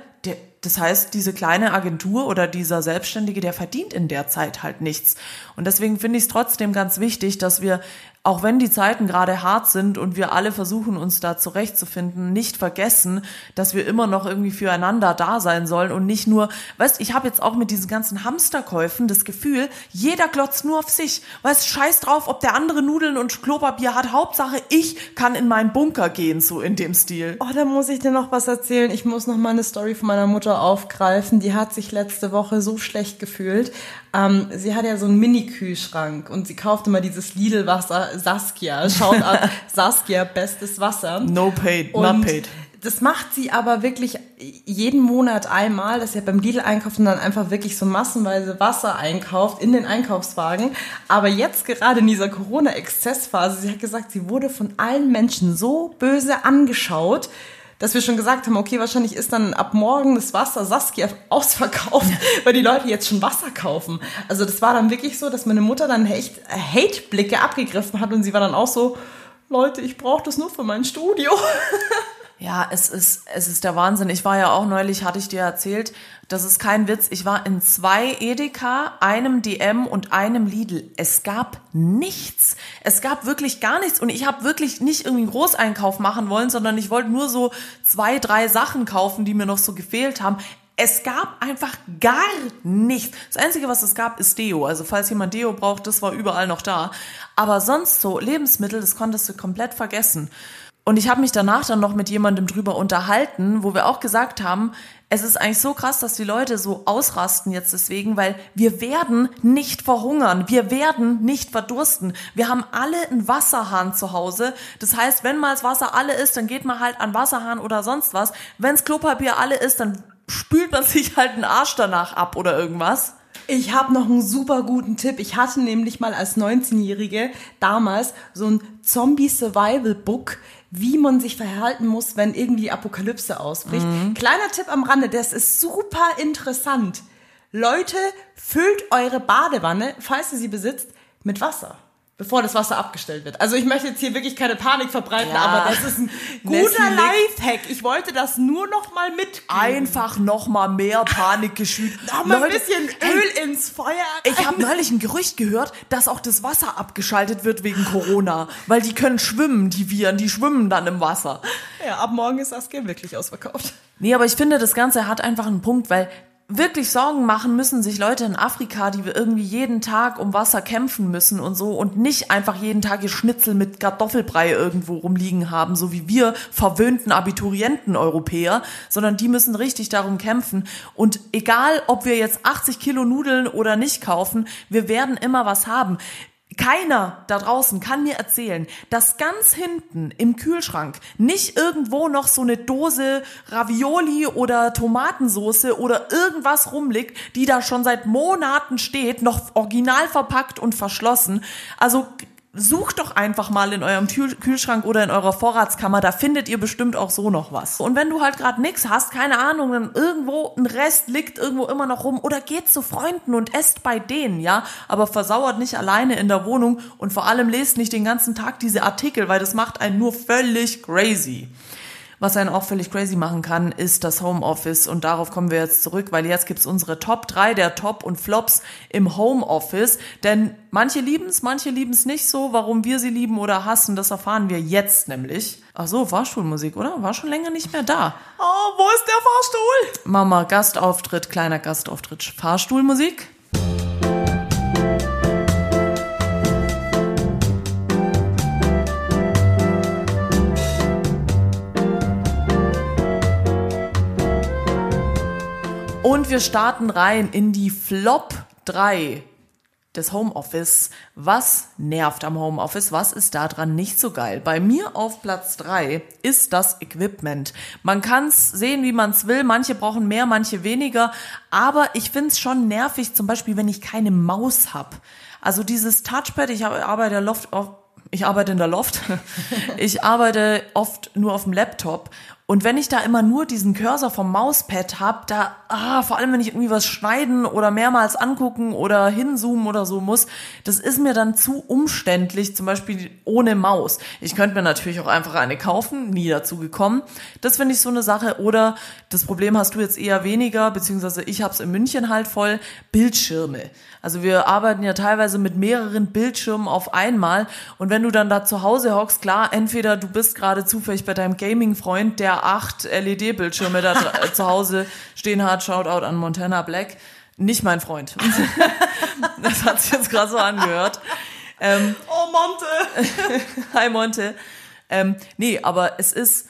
das heißt, diese kleine Agentur oder dieser Selbstständige, der verdient in der Zeit halt nichts. Und deswegen finde ich es trotzdem ganz wichtig, dass wir, auch wenn die Zeiten gerade hart sind und wir alle versuchen, uns da zurechtzufinden, nicht vergessen, dass wir immer noch irgendwie füreinander da sein sollen und nicht nur, weißt, ich habe jetzt auch mit diesen ganzen Hamsterkäufen das Gefühl, jeder glotzt nur auf sich. Weißt, scheiß drauf, ob der andere Nudeln und Klopapier hat. Hauptsache, ich kann in meinen Bunker gehen, so in dem Stil. Oh, da muss ich dir noch was erzählen. Ich muss noch mal eine Story von meiner Mutter aufgreifen. Die hat sich letzte Woche so schlecht gefühlt. Ähm, sie hat ja so einen Mini-Kühlschrank und sie kauft immer dieses Lidl-Wasser Saskia. Schaut an, Saskia, bestes Wasser. No paid, Und not paid. Das macht sie aber wirklich jeden Monat einmal, dass sie beim Lidl einkauft und dann einfach wirklich so massenweise Wasser einkauft in den Einkaufswagen. Aber jetzt gerade in dieser Corona-Exzessphase, sie hat gesagt, sie wurde von allen Menschen so böse angeschaut, dass wir schon gesagt haben, okay, wahrscheinlich ist dann ab morgen das Wasser Saskia ausverkauft, weil die Leute jetzt schon Wasser kaufen. Also das war dann wirklich so, dass meine Mutter dann echt Hate-Blicke abgegriffen hat und sie war dann auch so, Leute, ich brauche das nur für mein Studio. Ja, es ist, es ist der Wahnsinn. Ich war ja auch neulich, hatte ich dir erzählt, das ist kein Witz. Ich war in zwei Edeka, einem DM und einem Lidl. Es gab nichts. Es gab wirklich gar nichts. Und ich habe wirklich nicht irgendwie einen Großeinkauf machen wollen, sondern ich wollte nur so zwei, drei Sachen kaufen, die mir noch so gefehlt haben. Es gab einfach gar nichts. Das Einzige, was es gab, ist Deo. Also falls jemand Deo braucht, das war überall noch da. Aber sonst so Lebensmittel, das konntest du komplett vergessen. Und ich habe mich danach dann noch mit jemandem drüber unterhalten, wo wir auch gesagt haben, es ist eigentlich so krass, dass die Leute so ausrasten jetzt deswegen, weil wir werden nicht verhungern, wir werden nicht verdursten. Wir haben alle einen Wasserhahn zu Hause. Das heißt, wenn mal das Wasser alle ist, dann geht man halt an Wasserhahn oder sonst was. Wenns Klopapier alle ist, dann spült man sich halt einen Arsch danach ab oder irgendwas. Ich habe noch einen super guten Tipp. Ich hatte nämlich mal als 19-Jährige damals so ein Zombie-Survival-Book, wie man sich verhalten muss, wenn irgendwie die Apokalypse ausbricht. Kleiner Tipp am Rande, das ist super interessant. Leute, füllt eure Badewanne, falls ihr sie besitzt, mit Wasser. Bevor das Wasser abgestellt wird. Also ich möchte jetzt hier wirklich keine Panik verbreiten, Ja. aber das ist ein guter Lifehack. Ich wollte das nur noch mal mitgeben. Einfach noch mal mehr Panik geschürt. noch mal ein Leute, bisschen ey, Öl ins Feuer. Ich habe neulich ein Gerücht gehört, dass auch das Wasser abgeschaltet wird wegen Corona, weil die können schwimmen, die Viren, die schwimmen dann im Wasser. Ja, ab morgen ist Saskia wirklich ausverkauft. Nee, aber ich finde, das Ganze hat einfach einen Punkt, weil wirklich Sorgen machen müssen sich Leute in Afrika, die wir irgendwie jeden Tag um Wasser kämpfen müssen und so und nicht einfach jeden Tag ihr Schnitzel mit Kartoffelbrei irgendwo rumliegen haben, so wie wir verwöhnten Abiturienten Europäer, sondern die müssen richtig darum kämpfen. Und egal, ob wir jetzt 80 Kilo Nudeln oder nicht kaufen, wir werden immer was haben. Keiner da draußen kann mir erzählen, dass ganz hinten im Kühlschrank nicht irgendwo noch so eine Dose Ravioli oder Tomatensoße oder irgendwas rumliegt, die da schon seit Monaten steht, noch original verpackt und verschlossen. Also Sucht doch einfach mal in eurem Kühl- Kühlschrank oder in eurer Vorratskammer, da findet ihr bestimmt auch so noch was. Und wenn du halt gerade nix hast, keine Ahnung, dann irgendwo ein Rest liegt irgendwo immer noch rum oder geht zu Freunden und esst bei denen, ja, aber versauert nicht alleine in der Wohnung und vor allem lest nicht den ganzen Tag diese Artikel, weil das macht einen nur völlig crazy. Was einen auch völlig crazy machen kann, ist das Homeoffice. Und darauf kommen wir jetzt zurück, weil jetzt gibt's unsere Top 3 der Top und Flops im Homeoffice. Denn manche lieben's, manche lieben's nicht so. Warum wir sie lieben oder hassen, das erfahren wir jetzt nämlich. Ach so, Fahrstuhlmusik, oder? War schon länger nicht mehr da. Oh, wo ist der Fahrstuhl? Mama, Gastauftritt, kleiner Gastauftritt, Fahrstuhlmusik. Und wir starten rein in die Flop 3 des Homeoffice. Was nervt am Homeoffice? Was ist daran nicht so geil? Bei mir auf Platz 3 ist das Equipment. Man kann es sehen, wie man es will. Manche brauchen mehr, manche weniger. Aber ich finde es schon nervig, zum Beispiel, wenn ich keine Maus habe. Also dieses Touchpad, ich arbeite Loft auf, ich arbeite in der Loft. Ich arbeite oft nur auf dem Laptop und wenn ich da immer nur diesen Cursor vom Mauspad hab, da, ah, vor allem wenn ich irgendwie was schneiden oder mehrmals angucken oder hinzoomen oder so muss, das ist mir dann zu umständlich, zum Beispiel ohne Maus. Ich könnte mir natürlich auch einfach eine kaufen, nie dazu gekommen. Das finde ich so eine Sache. Oder das Problem hast du jetzt eher weniger, beziehungsweise ich hab's in München halt voll, Bildschirme. Also wir arbeiten ja teilweise mit mehreren Bildschirmen auf einmal. Und wenn du dann da zu Hause hockst, klar, entweder du bist gerade zufällig bei deinem Gaming-Freund, der acht LED-Bildschirme da zu Hause stehen hat, Shoutout an Montana Black. Nicht mein Freund. das hat sich jetzt gerade so angehört. Ähm, oh, Monte! Hi, Monte. Ähm, nee, aber es ist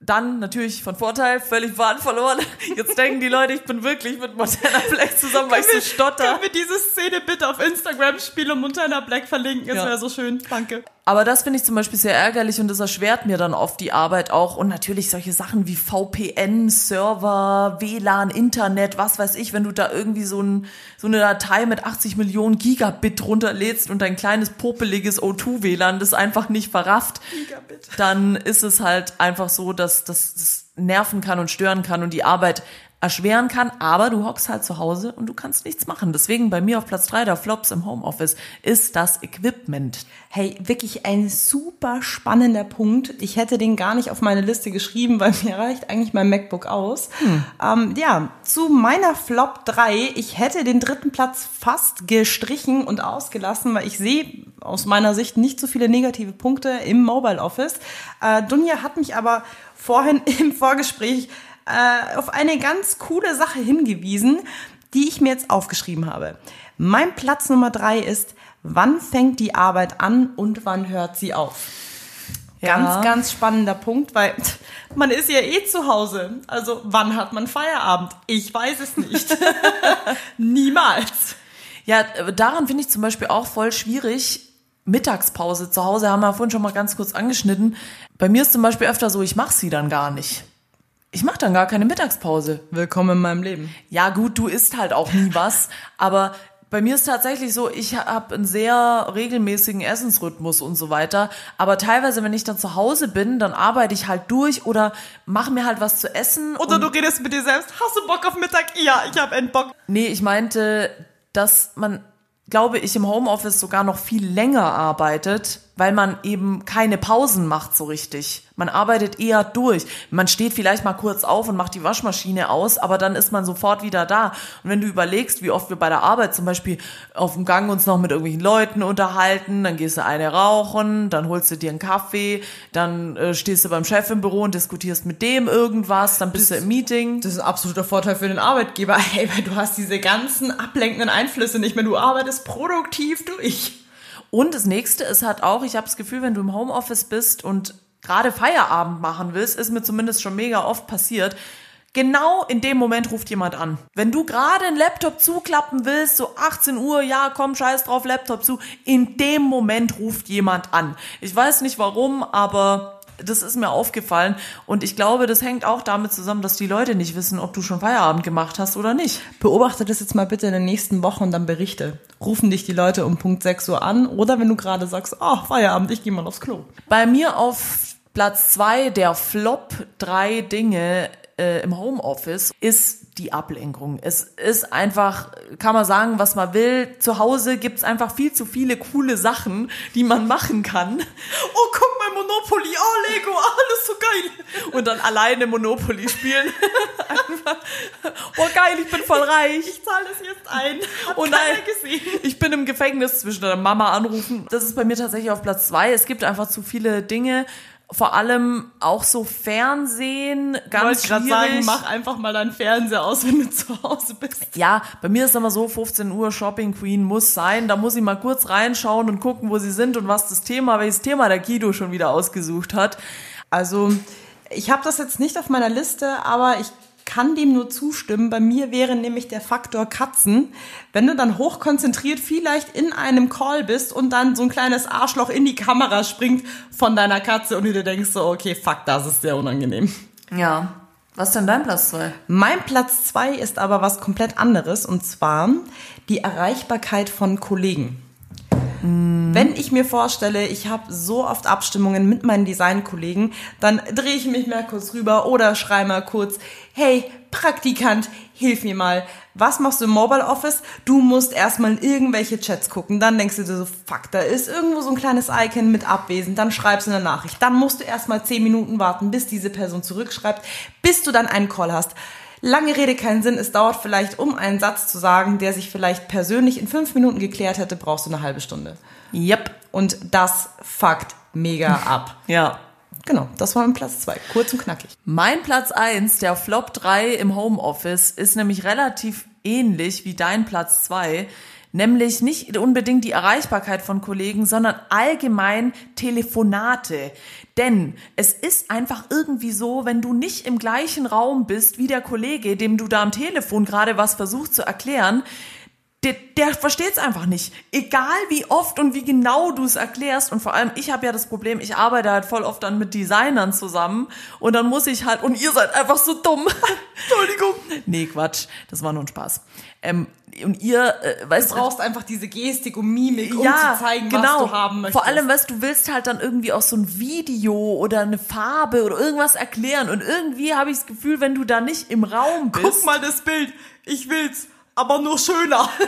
dann natürlich von Vorteil, völlig Wahn verloren. Jetzt denken die Leute, ich bin wirklich mit Montana Black zusammen, weil ich so stotter. Können wir diese Szene bitte auf Instagram spielen und Montana Black verlinken? Das ja. wäre so schön. Danke. Aber das finde ich zum Beispiel sehr ärgerlich und das erschwert mir dann oft die Arbeit auch. Und natürlich solche Sachen wie VPN, Server, WLAN, Internet, was weiß ich, wenn du da irgendwie so, ein, so eine Datei mit 80 Millionen Gigabit runterlädst und dein kleines popeliges O2-WLAN das einfach nicht verrafft, Gigabit. dann ist es halt einfach so, dass das nerven kann und stören kann und die Arbeit erschweren kann, aber du hockst halt zu Hause und du kannst nichts machen. Deswegen bei mir auf Platz drei der Flops im Homeoffice ist das Equipment. Hey, wirklich ein super spannender Punkt. Ich hätte den gar nicht auf meine Liste geschrieben, weil mir reicht eigentlich mein MacBook aus. Hm. Ähm, ja, zu meiner Flop drei. Ich hätte den dritten Platz fast gestrichen und ausgelassen, weil ich sehe aus meiner Sicht nicht so viele negative Punkte im Mobile Office. Äh, Dunja hat mich aber vorhin im Vorgespräch äh, auf eine ganz coole Sache hingewiesen, die ich mir jetzt aufgeschrieben habe. Mein Platz Nummer drei ist, wann fängt die Arbeit an und wann hört sie auf? Ja. Ganz, ganz spannender Punkt, weil man ist ja eh zu Hause. Also wann hat man Feierabend? Ich weiß es nicht. Niemals. Ja, daran finde ich zum Beispiel auch voll schwierig. Mittagspause zu Hause haben wir vorhin schon mal ganz kurz angeschnitten. Bei mir ist zum Beispiel öfter so, ich mache sie dann gar nicht. Ich mache dann gar keine Mittagspause. Willkommen in meinem Leben. Ja gut, du isst halt auch nie was, aber bei mir ist tatsächlich so, ich habe einen sehr regelmäßigen Essensrhythmus und so weiter. Aber teilweise, wenn ich dann zu Hause bin, dann arbeite ich halt durch oder mache mir halt was zu essen. Oder du redest mit dir selbst, hast du Bock auf Mittag? Ja, ich habe einen Bock. Nee, ich meinte, dass man, glaube ich, im Homeoffice sogar noch viel länger arbeitet, weil man eben keine Pausen macht so richtig. Man arbeitet eher durch. Man steht vielleicht mal kurz auf und macht die Waschmaschine aus, aber dann ist man sofort wieder da. Und wenn du überlegst, wie oft wir bei der Arbeit zum Beispiel auf dem Gang uns noch mit irgendwelchen Leuten unterhalten, dann gehst du eine rauchen, dann holst du dir einen Kaffee, dann äh, stehst du beim Chef im Büro und diskutierst mit dem irgendwas, dann bist das, du im Meeting. Das ist ein absoluter Vorteil für den Arbeitgeber, hey, weil du hast diese ganzen ablenkenden Einflüsse nicht mehr. Du arbeitest produktiv durch. Und das nächste ist halt auch, ich habe das Gefühl, wenn du im Homeoffice bist und gerade Feierabend machen willst, ist mir zumindest schon mega oft passiert. Genau in dem Moment ruft jemand an. Wenn du gerade einen Laptop zuklappen willst, so 18 Uhr, ja, komm, scheiß drauf, Laptop zu, in dem Moment ruft jemand an. Ich weiß nicht warum, aber das ist mir aufgefallen. Und ich glaube, das hängt auch damit zusammen, dass die Leute nicht wissen, ob du schon Feierabend gemacht hast oder nicht. Beobachte das jetzt mal bitte in den nächsten Wochen und dann berichte. Rufen dich die Leute um Punkt 6 Uhr an oder wenn du gerade sagst, oh, Feierabend, ich gehe mal aufs Klo. Bei mir auf Platz zwei der Flop drei Dinge äh, im Homeoffice ist die Ablenkung. Es ist einfach, kann man sagen, was man will. Zu Hause gibt's einfach viel zu viele coole Sachen, die man machen kann. Oh, guck mal, Monopoly, oh, Lego, alles so geil. Und dann alleine Monopoly spielen. oh, geil, ich bin voll reich. Ich zahle das jetzt ein. Hat oh nein, ich bin im Gefängnis zwischen der Mama anrufen. Das ist bei mir tatsächlich auf Platz zwei. Es gibt einfach zu viele Dinge, vor allem auch so Fernsehen, ganz ich schwierig. sagen, mach einfach mal deinen Fernseher aus, wenn du zu Hause bist. Ja, bei mir ist immer so, 15 Uhr Shopping Queen muss sein. Da muss ich mal kurz reinschauen und gucken, wo sie sind und was das Thema, welches Thema der Guido schon wieder ausgesucht hat. Also, ich habe das jetzt nicht auf meiner Liste, aber ich kann dem nur zustimmen. Bei mir wäre nämlich der Faktor Katzen. Wenn du dann hochkonzentriert vielleicht in einem Call bist und dann so ein kleines Arschloch in die Kamera springt von deiner Katze und du dir denkst so, okay, fuck, das ist sehr unangenehm. Ja. Was ist denn dein Platz zwei? Mein Platz zwei ist aber was komplett anderes und zwar die Erreichbarkeit von Kollegen. Wenn ich mir vorstelle, ich habe so oft Abstimmungen mit meinen Designkollegen, dann drehe ich mich mal kurz rüber oder schreibe mal kurz, hey, Praktikant, hilf mir mal. Was machst du im Mobile Office? Du musst erstmal in irgendwelche Chats gucken. Dann denkst du dir so, fuck, da ist irgendwo so ein kleines Icon mit abwesend. Dann schreibst du eine Nachricht. Dann musst du erstmal zehn Minuten warten, bis diese Person zurückschreibt, bis du dann einen Call hast. Lange Rede, keinen Sinn. Es dauert vielleicht, um einen Satz zu sagen, der sich vielleicht persönlich in fünf Minuten geklärt hätte, brauchst du eine halbe Stunde. Yep. Und das fuckt mega ab. Ja. Genau, das war mein Platz zwei. Kurz und knackig. Mein Platz eins, der Flop 3 im Homeoffice, ist nämlich relativ ähnlich wie dein Platz zwei, Nämlich nicht unbedingt die Erreichbarkeit von Kollegen, sondern allgemein Telefonate. Denn es ist einfach irgendwie so, wenn du nicht im gleichen Raum bist wie der Kollege, dem du da am Telefon gerade was versuchst zu erklären, der, der versteht es einfach nicht. Egal wie oft und wie genau du es erklärst. Und vor allem, ich habe ja das Problem, ich arbeite halt voll oft dann mit Designern zusammen. Und dann muss ich halt, und ihr seid einfach so dumm. Entschuldigung. Nee, Quatsch. Das war nur ein Spaß. Ähm, und ihr, äh, weißt Du brauchst einfach diese Gestik und Mimik, um ja, zu zeigen, genau. was du haben möchtest. Vor allem, weißt du, willst halt dann irgendwie auch so ein Video oder eine Farbe oder irgendwas erklären. Und irgendwie habe ich das Gefühl, wenn du da nicht im Raum bist. Guck mal das Bild. Ich will's, aber nur schöner.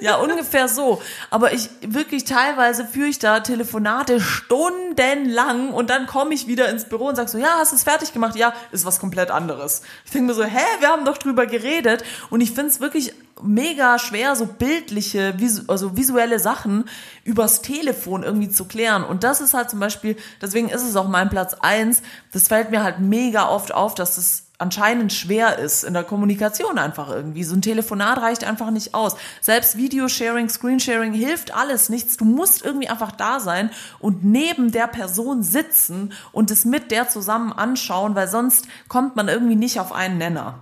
Ja, ungefähr so. Aber ich wirklich teilweise führe ich da Telefonate stundenlang und dann komme ich wieder ins Büro und sag so, ja, hast du es fertig gemacht? Ja, ist was komplett anderes. Ich denke mir so, hä, wir haben doch drüber geredet und ich finde es wirklich mega schwer, so bildliche, also visuelle Sachen übers Telefon irgendwie zu klären. Und das ist halt zum Beispiel, deswegen ist es auch mein Platz eins. das fällt mir halt mega oft auf, dass es anscheinend schwer ist in der Kommunikation einfach irgendwie. So ein Telefonat reicht einfach nicht aus. Selbst Videosharing, Screensharing hilft alles nichts. Du musst irgendwie einfach da sein und neben der Person sitzen und es mit der zusammen anschauen, weil sonst kommt man irgendwie nicht auf einen Nenner.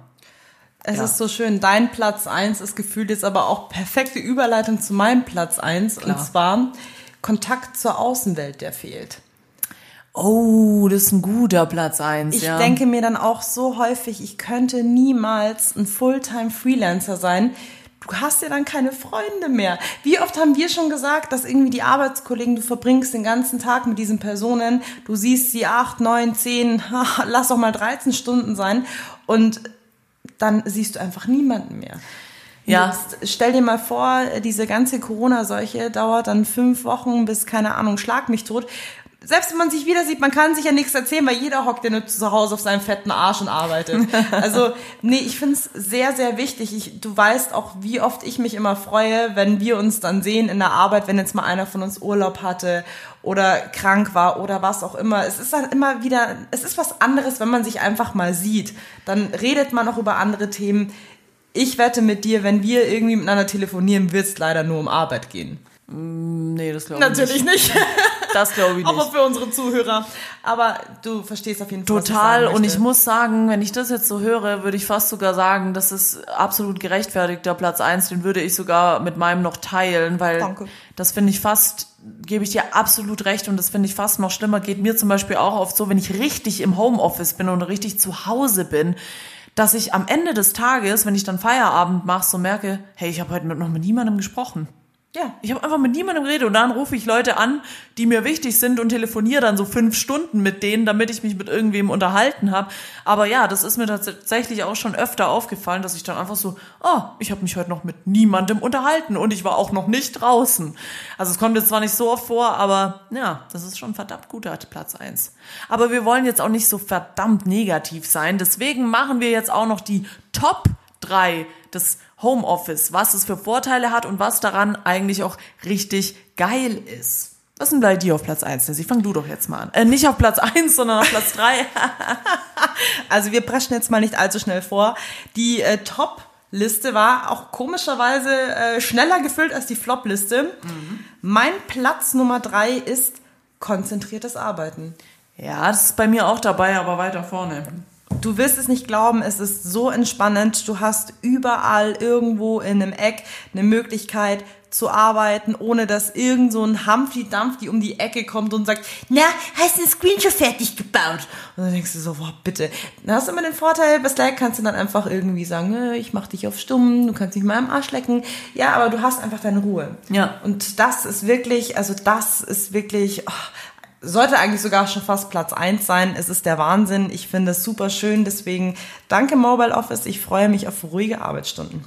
Es Ja. ist so schön. Dein Platz eins ist gefühlt jetzt aber auch perfekte Überleitung zu meinem Platz eins Und Klar. zwar Kontakt zur Außenwelt, der fehlt. Oh, das ist ein guter Platz eins. Ich ja. denke mir dann auch so häufig, ich könnte niemals ein Fulltime-Freelancer sein. Du hast ja dann keine Freunde mehr. Wie oft haben wir schon gesagt, dass irgendwie die Arbeitskollegen, du verbringst den ganzen Tag mit diesen Personen, du siehst sie acht, neun, zehn, lass doch mal 13 Stunden sein und dann siehst du einfach niemanden mehr. Ja. Jetzt stell dir mal vor, diese ganze Corona-Seuche dauert dann fünf Wochen bis, keine Ahnung, schlag mich tot. Selbst wenn man sich wieder sieht, man kann sich ja nichts erzählen, weil jeder hockt ja nur zu Hause auf seinem fetten Arsch und arbeitet. Also, nee, ich find's sehr, sehr wichtig. Ich, du weißt auch, wie oft ich mich immer freue, wenn wir uns dann sehen in der Arbeit, wenn jetzt mal einer von uns Urlaub hatte oder krank war oder was auch immer. Es ist dann immer wieder, es ist was anderes, wenn man sich einfach mal sieht. Dann redet man auch über andere Themen. Ich wette mit dir, wenn wir irgendwie miteinander telefonieren, wird's leider nur um Arbeit gehen. Nee, das glaube ich Natürlich nicht. nicht. Das glaube ich nicht. für unsere Zuhörer. Aber du verstehst auf jeden Fall. Total. Und ich muss sagen, wenn ich das jetzt so höre, würde ich fast sogar sagen, das ist absolut gerechtfertigter Platz eins. Den würde ich sogar mit meinem noch teilen, weil Danke. das finde ich fast, gebe ich dir absolut recht und das finde ich fast noch schlimmer. Geht mir zum Beispiel auch oft so, wenn ich richtig im Homeoffice bin und richtig zu Hause bin, dass ich am Ende des Tages, wenn ich dann Feierabend mache, so merke, hey, ich habe heute noch mit niemandem gesprochen. Ja. Ich habe einfach mit niemandem geredet und dann rufe ich Leute an, die mir wichtig sind und telefoniere dann so fünf Stunden mit denen, damit ich mich mit irgendwem unterhalten habe. Aber ja, das ist mir tatsächlich auch schon öfter aufgefallen, dass ich dann einfach so, oh, ich habe mich heute noch mit niemandem unterhalten und ich war auch noch nicht draußen. Also es kommt jetzt zwar nicht so oft vor, aber ja, das ist schon verdammt guter Platz eins. Aber wir wollen jetzt auch nicht so verdammt negativ sein, deswegen machen wir jetzt auch noch die Top drei des Homeoffice, was es für Vorteile hat und was daran eigentlich auch richtig geil ist. Was ist denn bei dir auf Platz 1? Nessie? fang du doch jetzt mal an. Äh, nicht auf Platz 1, sondern auf Platz 3. Also wir preschen jetzt mal nicht allzu schnell vor. Die äh, Top-Liste war auch komischerweise äh, schneller gefüllt als die Flop-Liste. Mein Platz Nummer drei ist konzentriertes Arbeiten. ja, das ist bei mir auch dabei, aber weiter vorne. Du wirst es nicht glauben, es ist so entspannend. Du hast überall irgendwo in einem Eck eine Möglichkeit zu arbeiten, ohne dass irgend so ein Humpty Dumpty um die Ecke kommt und sagt, na, hast du den Screen schon fertig gebaut? Und dann denkst du so, boah, bitte. Dann hast du immer den Vorteil, bei Slack kannst du dann einfach irgendwie sagen, ich mach dich auf stumm, du kannst dich mal am Arsch lecken. Ja, aber du hast einfach deine Ruhe. Ja. Und das ist wirklich, also das ist wirklich, oh, sollte eigentlich sogar schon fast Platz eins sein. Es ist der Wahnsinn. Ich finde es super schön. Deswegen danke Mobile Office. Ich freue mich auf ruhige Arbeitsstunden.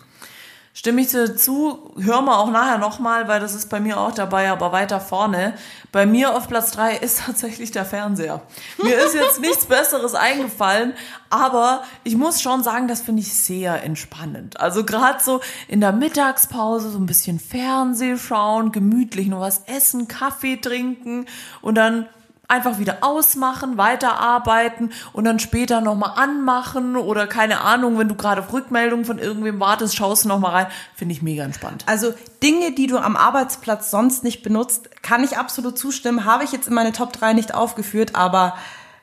Stimme ich dir zu, hör mal auch nachher nochmal, weil das ist bei mir auch dabei, aber weiter vorne. Bei mir auf Platz drei ist tatsächlich der Fernseher. Mir ist jetzt nichts Besseres eingefallen, aber ich muss schon sagen, das finde ich sehr entspannend. Also gerade so in der Mittagspause so ein bisschen Fernseh schauen, gemütlich nur was essen, Kaffee trinken und dann einfach wieder ausmachen, weiterarbeiten und dann später nochmal anmachen oder keine Ahnung, wenn du gerade auf Rückmeldung von irgendwem wartest, schaust du nochmal rein. Finde ich mega entspannt. Also Dinge, die du am Arbeitsplatz sonst nicht benutzt, kann ich absolut zustimmen. Habe ich jetzt in meine Top 3 nicht aufgeführt, aber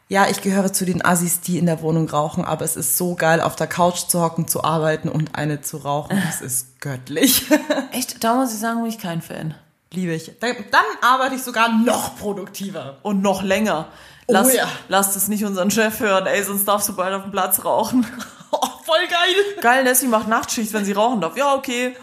ja, ich gehöre zu den Assis, die in der Wohnung rauchen, aber es ist so geil, auf der Couch zu hocken, zu arbeiten und eine zu rauchen. Das ist göttlich. Echt, da muss ich sagen, bin ich kein Fan. Liebe ich. Dann, arbeite ich sogar noch produktiver. Und noch länger. Lass, Oh ja. Lasst es nicht unseren Chef hören, ey, sonst darfst du bald auf dem Platz rauchen. Oh, voll geil. Geil, Nessie macht Nachtschicht, wenn sie rauchen darf. Ja, okay.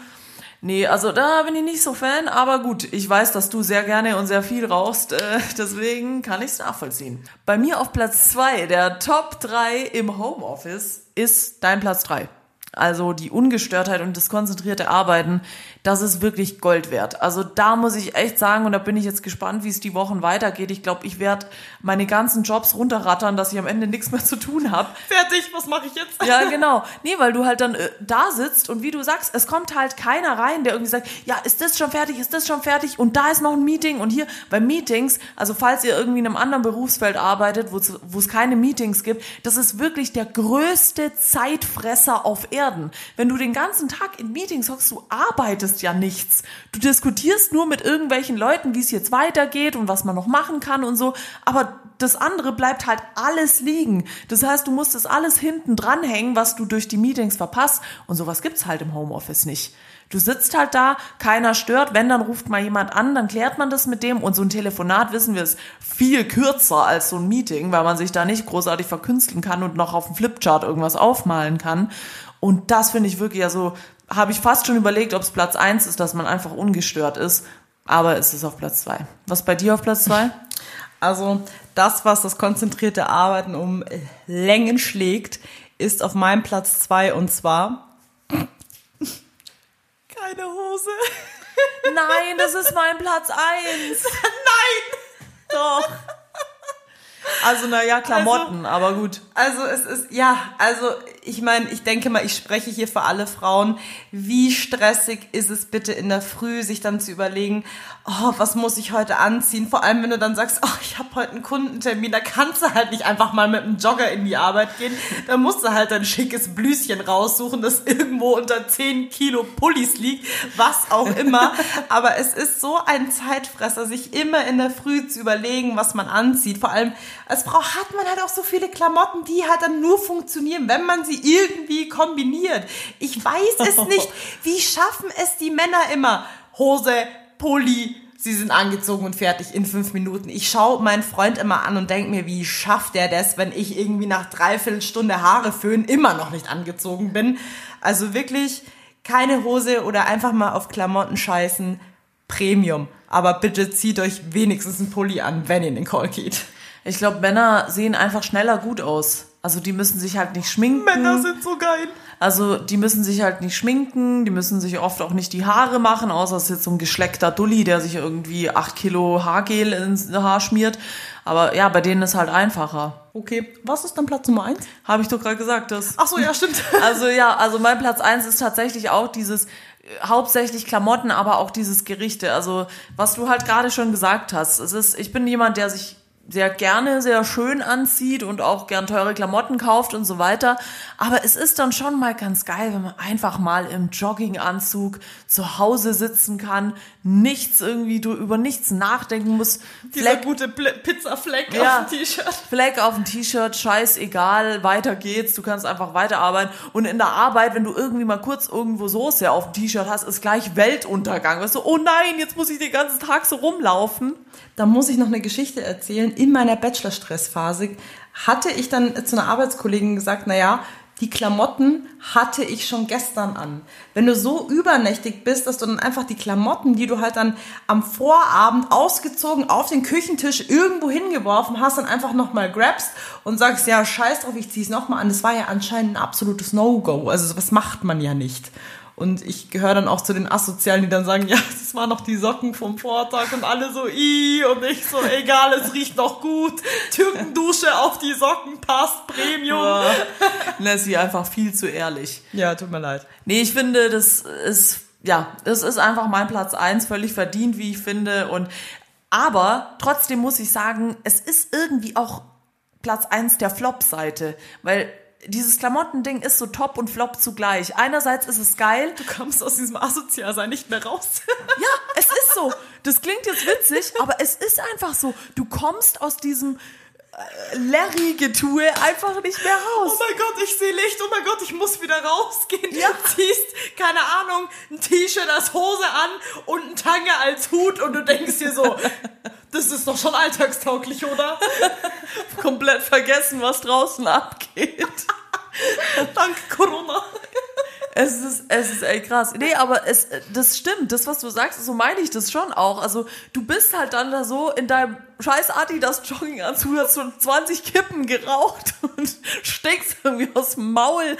Nee, also da bin ich nicht so Fan, aber gut, ich weiß, dass du sehr gerne und sehr viel rauchst, äh, deswegen kann ich es nachvollziehen. Bei mir auf Platz zwei der Top 3 im Homeoffice, ist dein Platz 3. Also die Ungestörtheit und das konzentrierte Arbeiten, das ist wirklich Gold wert. Also da muss ich echt sagen, und da bin ich jetzt gespannt, wie es die Wochen weitergeht. Ich glaube, ich werde meine ganzen Jobs runterrattern, dass ich am Ende nichts mehr zu tun habe. Fertig, was mache ich jetzt? Ja, genau. Nee, weil du halt dann äh, da sitzt und wie du sagst, es kommt halt keiner rein, der irgendwie sagt, ja, ist das schon fertig, ist das schon fertig und da ist noch ein Meeting und hier bei Meetings, also falls ihr irgendwie in einem anderen Berufsfeld arbeitet, wo es- wo es keine Meetings gibt, das ist wirklich der größte Zeitfresser auf Erden. Wenn du den ganzen Tag in Meetings hockst, du arbeitest ja nichts. Du diskutierst nur mit irgendwelchen Leuten, wie es jetzt weitergeht und was man noch machen kann und so, aber das andere bleibt halt alles liegen. Das heißt, du musst das alles hinten dranhängen, was du durch die Meetings verpasst. Und sowas gibt's halt im Homeoffice nicht. Du sitzt halt da, keiner stört. Wenn, dann ruft mal jemand an, dann klärt man das mit dem. Und so ein Telefonat, wissen wir, ist viel kürzer als so ein Meeting, weil man sich da nicht großartig verkünsteln kann und noch auf dem Flipchart irgendwas aufmalen kann. Und das finde ich wirklich, also habe ich fast schon überlegt, ob es Platz eins ist, dass man einfach ungestört ist. Aber es ist auf Platz zwei. Was bei dir auf Platz zwei? Also das, was das konzentrierte Arbeiten um Längen schlägt, ist auf meinem Platz zwei und zwar keine Hose. Nein, das ist mein Platz eins. Nein! Doch. Also, naja, Klamotten, aber gut. Also es ist, ja, also ich meine, ich denke mal, ich spreche hier für alle Frauen. Wie stressig ist es bitte in der Früh, sich dann zu überlegen, oh, was muss ich heute anziehen? Vor allem, wenn du dann sagst, oh, ich habe heute einen Kundentermin, da kannst du halt nicht einfach mal mit einem Jogger in die Arbeit gehen. Da musst du halt dein schickes Blüschen raussuchen, das irgendwo unter 10 Kilo Pullis liegt, was auch immer. Aber es ist so ein Zeitfresser, sich immer in der Früh zu überlegen, was man anzieht. Vor allem als Frau hat man halt auch so viele Klamotten, die halt dann nur funktionieren, wenn man sie irgendwie kombiniert. Ich weiß es nicht. Wie schaffen es die Männer immer? Hose, Pulli, sie sind angezogen und fertig in fünf Minuten. Ich schaue meinen Freund immer an und denke mir, wie schafft er das, wenn ich irgendwie nach dreiviertel Stunde Haare föhn immer noch nicht angezogen bin. Also wirklich keine Hose oder einfach mal auf Klamotten scheißen. Premium. Aber bitte zieht euch wenigstens einen Pulli an, wenn ihr in den Call geht. Ich glaube, Männer sehen einfach schneller gut aus. Also die müssen sich halt nicht schminken. sind so geil. Also die müssen sich halt nicht schminken, die müssen sich oft auch nicht die Haare machen, außer es ist jetzt so ein geschleckter Dulli, der sich irgendwie acht Kilo Haargel ins Haar schmiert. Aber ja, bei denen ist halt einfacher. Okay, was ist dann Platz Nummer eins? Habe ich doch gerade gesagt, das. Ach so, ja, stimmt. Also ja, also mein Platz eins ist tatsächlich auch dieses äh, hauptsächlich Klamotten, aber auch dieses Gerichte. Also was du halt gerade schon gesagt hast, es ist, ich bin jemand, der sich sehr gerne, sehr schön anzieht und auch gern teure Klamotten kauft und so weiter. Aber es ist dann schon mal ganz geil, wenn man einfach mal im Jogginganzug zu Hause sitzen kann, nichts irgendwie, du über nichts nachdenken musst. Dieser gute Pl Pizzafleck Ja. auf dem T-Shirt. Fleck auf dem T-Shirt, scheißegal, weiter geht's, du kannst einfach weiterarbeiten. Und in der Arbeit, wenn du irgendwie mal kurz irgendwo Soße auf dem T-Shirt hast, ist gleich Weltuntergang. Weißt du, oh nein, jetzt muss ich den ganzen Tag so rumlaufen. Da muss ich noch eine Geschichte erzählen. In meiner Bachelor-Stressphase hatte ich dann zu einer Arbeitskollegin gesagt, naja, die Klamotten hatte ich schon gestern an. Wenn du so übernächtig bist, dass du dann einfach die Klamotten, die du halt dann am Vorabend ausgezogen auf den Küchentisch irgendwo hingeworfen hast, dann einfach nochmal grabst und sagst, ja, scheiß drauf, ich zieh's nochmal an. Das war ja anscheinend ein absolutes No-Go. Also sowas macht man ja nicht. Und ich gehöre dann auch zu den Asozialen, die dann sagen, ja, das waren noch die Socken vom Vortag und alle so, i und ich so, egal, es riecht noch gut. Türkendusche auf die Socken passt, Premium. Nessie einfach viel zu ehrlich. Ja, tut mir leid. Nee, ich finde, das ist, ja, das ist einfach mein Platz eins, völlig verdient, wie ich finde. Und, aber trotzdem muss ich sagen, es ist irgendwie auch Platz eins der Flop-Seite, weil dieses Klamottending ist so top und flop zugleich. Einerseits ist es geil, Du kommst aus diesem Asozialsein nicht mehr raus. Ja, es ist so. Das klingt jetzt witzig, aber es ist einfach so. Du kommst aus diesem äh, Larry-Getue einfach nicht mehr raus. Oh mein Gott, ich sehe Licht. Oh mein Gott, ich muss wieder rausgehen. Ja. Du ziehst, keine Ahnung, ein T-Shirt als Hose an und ein Tange als Hut und du denkst dir so, das ist doch schon alltagstauglich, oder? Komplett vergessen, was draußen abgeht. Dank Corona. Es ist, es ist echt krass. Nee, aber es, das stimmt. Das, was du sagst, so meine ich das schon auch. Also, du bist halt dann da so in deinem scheiß Adidas Jogginganzug, hast so 20 Kippen geraucht und stinkst irgendwie aus dem Maul.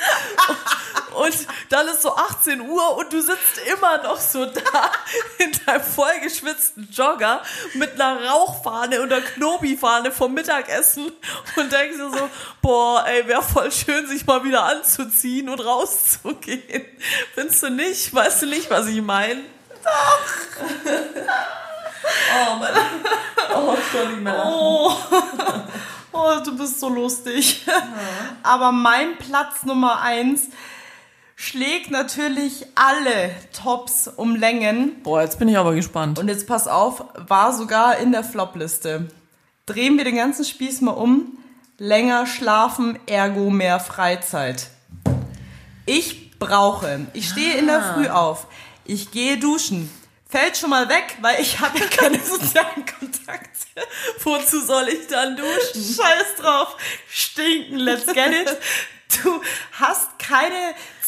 Und, und dann ist so 18 Uhr und du sitzt immer noch so da in deinem vollgeschwitzten Jogger mit einer Rauchfahne und einer Knobi-Fahne vom Mittagessen und denkst dir so, boah, ey, wäre voll schön, sich mal wieder anzuziehen und rauszugehen. Findest du nicht? Weißt du nicht, was ich meine? Doch. Oh, Mann. Oh, lachen. Oh. oh, du bist so lustig. Aber mein Platz Nummer eins schlägt natürlich alle Tops um Längen. Boah, jetzt bin ich aber gespannt. Und jetzt pass auf, war sogar in der Flop-Liste. Drehen wir den ganzen Spieß mal um. Länger schlafen, ergo mehr Freizeit. Ich brauche, ich stehe in der Früh auf, ich gehe duschen. Fällt schon mal weg, weil ich habe ja keine sozialen Kontakte. Wozu soll ich dann duschen? Scheiß drauf. Stinken, let's get it. Du hast keine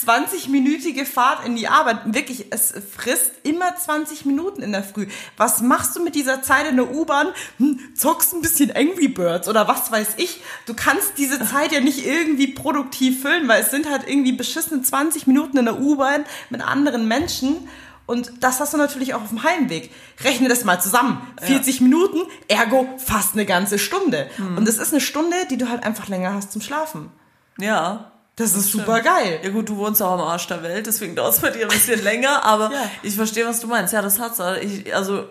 20-minütige Fahrt in die Arbeit. Wirklich, es frisst immer 20 Minuten in der Früh. Was machst du mit dieser Zeit in der U-Bahn? Hm, zockst ein bisschen Angry Birds oder was weiß ich. Du kannst diese Zeit ja nicht irgendwie produktiv füllen, weil es sind halt irgendwie beschissene 20 Minuten in der U-Bahn mit anderen Menschen. Und das hast du natürlich auch auf dem Heimweg. Rechne das mal zusammen. 40 Minuten, ergo fast eine ganze Stunde. Und es ist eine Stunde, die du halt einfach länger hast zum Schlafen. Ja. Das ist super geil. Ja gut, du wohnst auch am Arsch der Welt, deswegen dauert es bei dir ein bisschen länger, aber Ja. ich verstehe, was du meinst. Ja, das hat's. Ich, also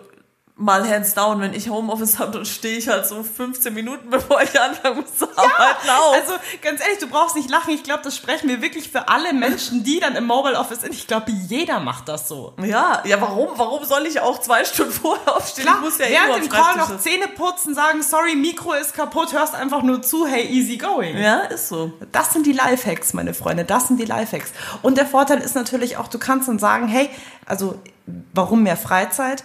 mal hands down, wenn ich Homeoffice habe, dann stehe ich halt so 15 Minuten, bevor ich anfangen muss zu arbeiten auf. Also ganz ehrlich, du brauchst nicht lachen. Ich glaube, das sprechen wir wirklich für alle Menschen, die dann im Mobile Office sind. Ich glaube, jeder macht das so. ja, ja, warum? Warum soll ich auch zwei Stunden vorher aufstehen? Klar, ich muss ja eh während dem Call noch Zähne putzen, sagen, sorry, Mikro ist kaputt, hörst einfach nur zu, hey, easy going. Ja, ist so. Das sind die Lifehacks, meine Freunde. Das sind die Lifehacks. Und der Vorteil ist natürlich auch, du kannst dann sagen, hey, also warum mehr Freizeit?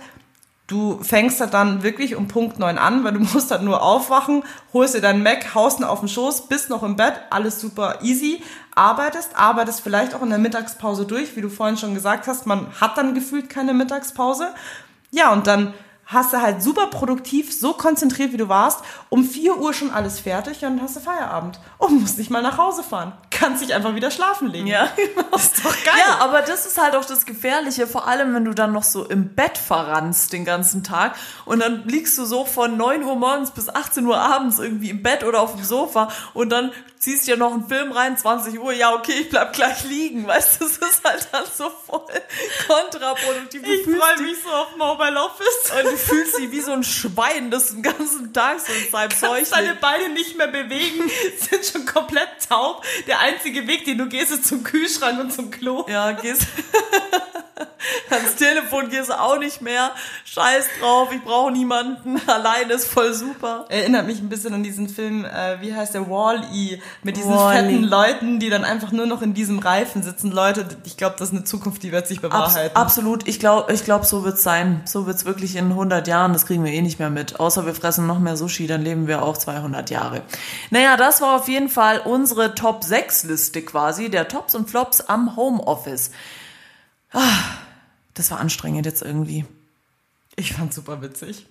Du fängst halt dann wirklich um Punkt 9 an, weil du musst halt nur aufwachen, holst dir deinen Mac, haust ihn auf den Schoß, bist noch im Bett, alles super easy, arbeitest, arbeitest vielleicht auch in der Mittagspause durch, wie du vorhin schon gesagt hast, man hat dann gefühlt keine Mittagspause. Ja, und dann hast du halt super produktiv, so konzentriert, wie du warst, um 4 Uhr schon alles fertig und dann hast du Feierabend. Und musst nicht mal nach Hause fahren. Kannst dich einfach wieder schlafen legen. Ja. Das ist doch geil. Ja, aber das ist halt auch das Gefährliche, vor allem wenn du dann noch so im Bett verrannst den ganzen Tag und dann liegst du so von 9 Uhr morgens bis 18 Uhr abends irgendwie im Bett oder auf dem Sofa und dann ziehst dir noch einen Film rein, 20 Uhr, ja okay, ich bleib gleich liegen, weißt du, das ist halt dann so voll kontraproduktiv. Du ich freue mich so auf Mobile Office. und du fühlst dich wie so ein Schwein, das den ganzen Tag so in seinem Zeug deine. Beine nicht mehr bewegen, sind schon komplett taub. Der einzige Weg, den du gehst, ist zum Kühlschrank und zum Klo. Ja, gehst. Ans Telefon gehst du auch nicht mehr. Scheiß drauf, ich brauche niemanden. Allein ist voll super. Erinnert mich ein bisschen an diesen Film, äh, wie heißt der, Wall-E, mit diesen Wall-E. fetten Leuten, die dann einfach nur noch in diesem Reifen sitzen. Leute, ich glaube, das ist eine Zukunft, die wird sich Abs bewahrheiten. absolut, ich glaube, ich glaub, so wird's sein. So wird's wirklich in 100 Jahren. Das kriegen wir eh nicht mehr mit. Außer wir fressen noch mehr Sushi, dann leben wir auch 200 Jahre. Naja, das war auf jeden Fall unsere Top 6 Liste quasi, der Tops und Flops am Homeoffice. Ah, das war anstrengend jetzt irgendwie. Ich fand's super witzig.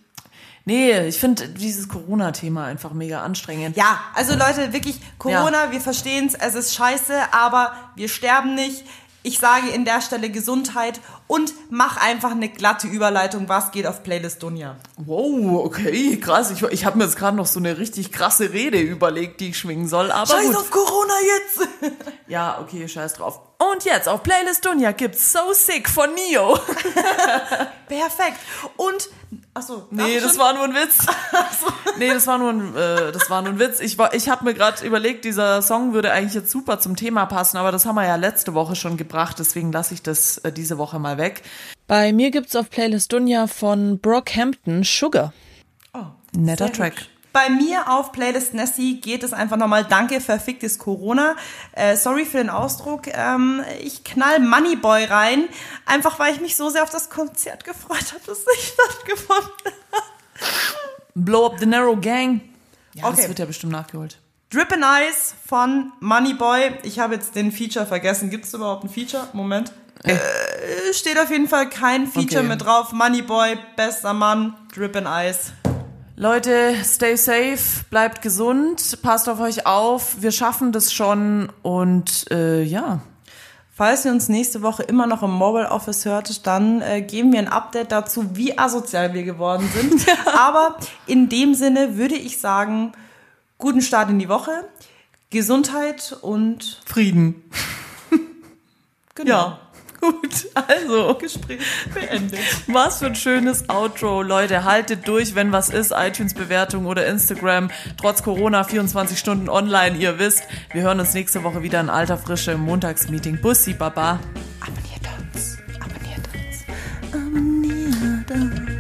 Nee, ich finde dieses Corona-Thema einfach mega anstrengend. Ja, also Leute, wirklich, Corona, wir verstehen's, es ist scheiße, aber wir sterben nicht. Ich sage in der Stelle Gesundheit und mach einfach eine glatte Überleitung, was geht auf Playlist Dunja. Wow, okay, krass. Ich, ich habe mir jetzt gerade noch so eine richtig krasse Rede überlegt, die ich schwingen soll. Aber Scheiß gut. auf Corona jetzt! Ja, okay, scheiß drauf. Und jetzt auf Playlist Dunja gibt's So Sick von Neo. Perfekt. Und, achso. Nee, das war nur ein Witz. Nee, das war nur ein, äh, das war nur ein Witz. Ich, war, ich habe mir gerade überlegt, dieser Song würde eigentlich jetzt super zum Thema passen, aber das haben wir ja letzte Woche schon gebracht, deswegen lasse ich das äh, diese Woche mal weg. Bei mir gibt's auf Playlist Dunja von Brockhampton Sugar. Netter Sehr Track. gut. Bei mir auf Playlist Nessie geht es einfach nochmal Danke, verficktes Corona. Äh, sorry für den Ausdruck. Ähm, ich knall Moneyboy rein, einfach weil ich mich so sehr auf das Konzert gefreut habe, das nicht stattgefunden hat. Blow Up the Narrow Gang. Ja, Okay. das wird ja bestimmt nachgeholt. Drip and Ice von Moneyboy. Ich habe jetzt den Feature vergessen. Gibt es überhaupt ein Feature? Moment. Äh, steht auf jeden Fall kein Feature Okay. mit drauf. Moneyboy, bester Mann, Drip and Ice. Leute, stay safe, bleibt gesund, passt auf euch auf. Wir schaffen das schon und äh, ja. Falls ihr uns nächste Woche immer noch im Mobile Office hört, dann äh, geben wir ein Update dazu, wie asozial wir geworden sind. Aber in dem Sinne würde ich sagen, guten Start in die Woche, Gesundheit und Frieden. genau. Ja. Gut, also. Gespräch beendet. Was für ein schönes Outro. Leute, haltet durch, wenn was ist. iTunes-Bewertung oder Instagram. Trotz Corona 24 Stunden online, ihr wisst. Wir hören uns nächste Woche wieder in alter Frische im Montagsmeeting. Bussi, Baba. Abonniert uns. Abonniert uns. Abonniert uns.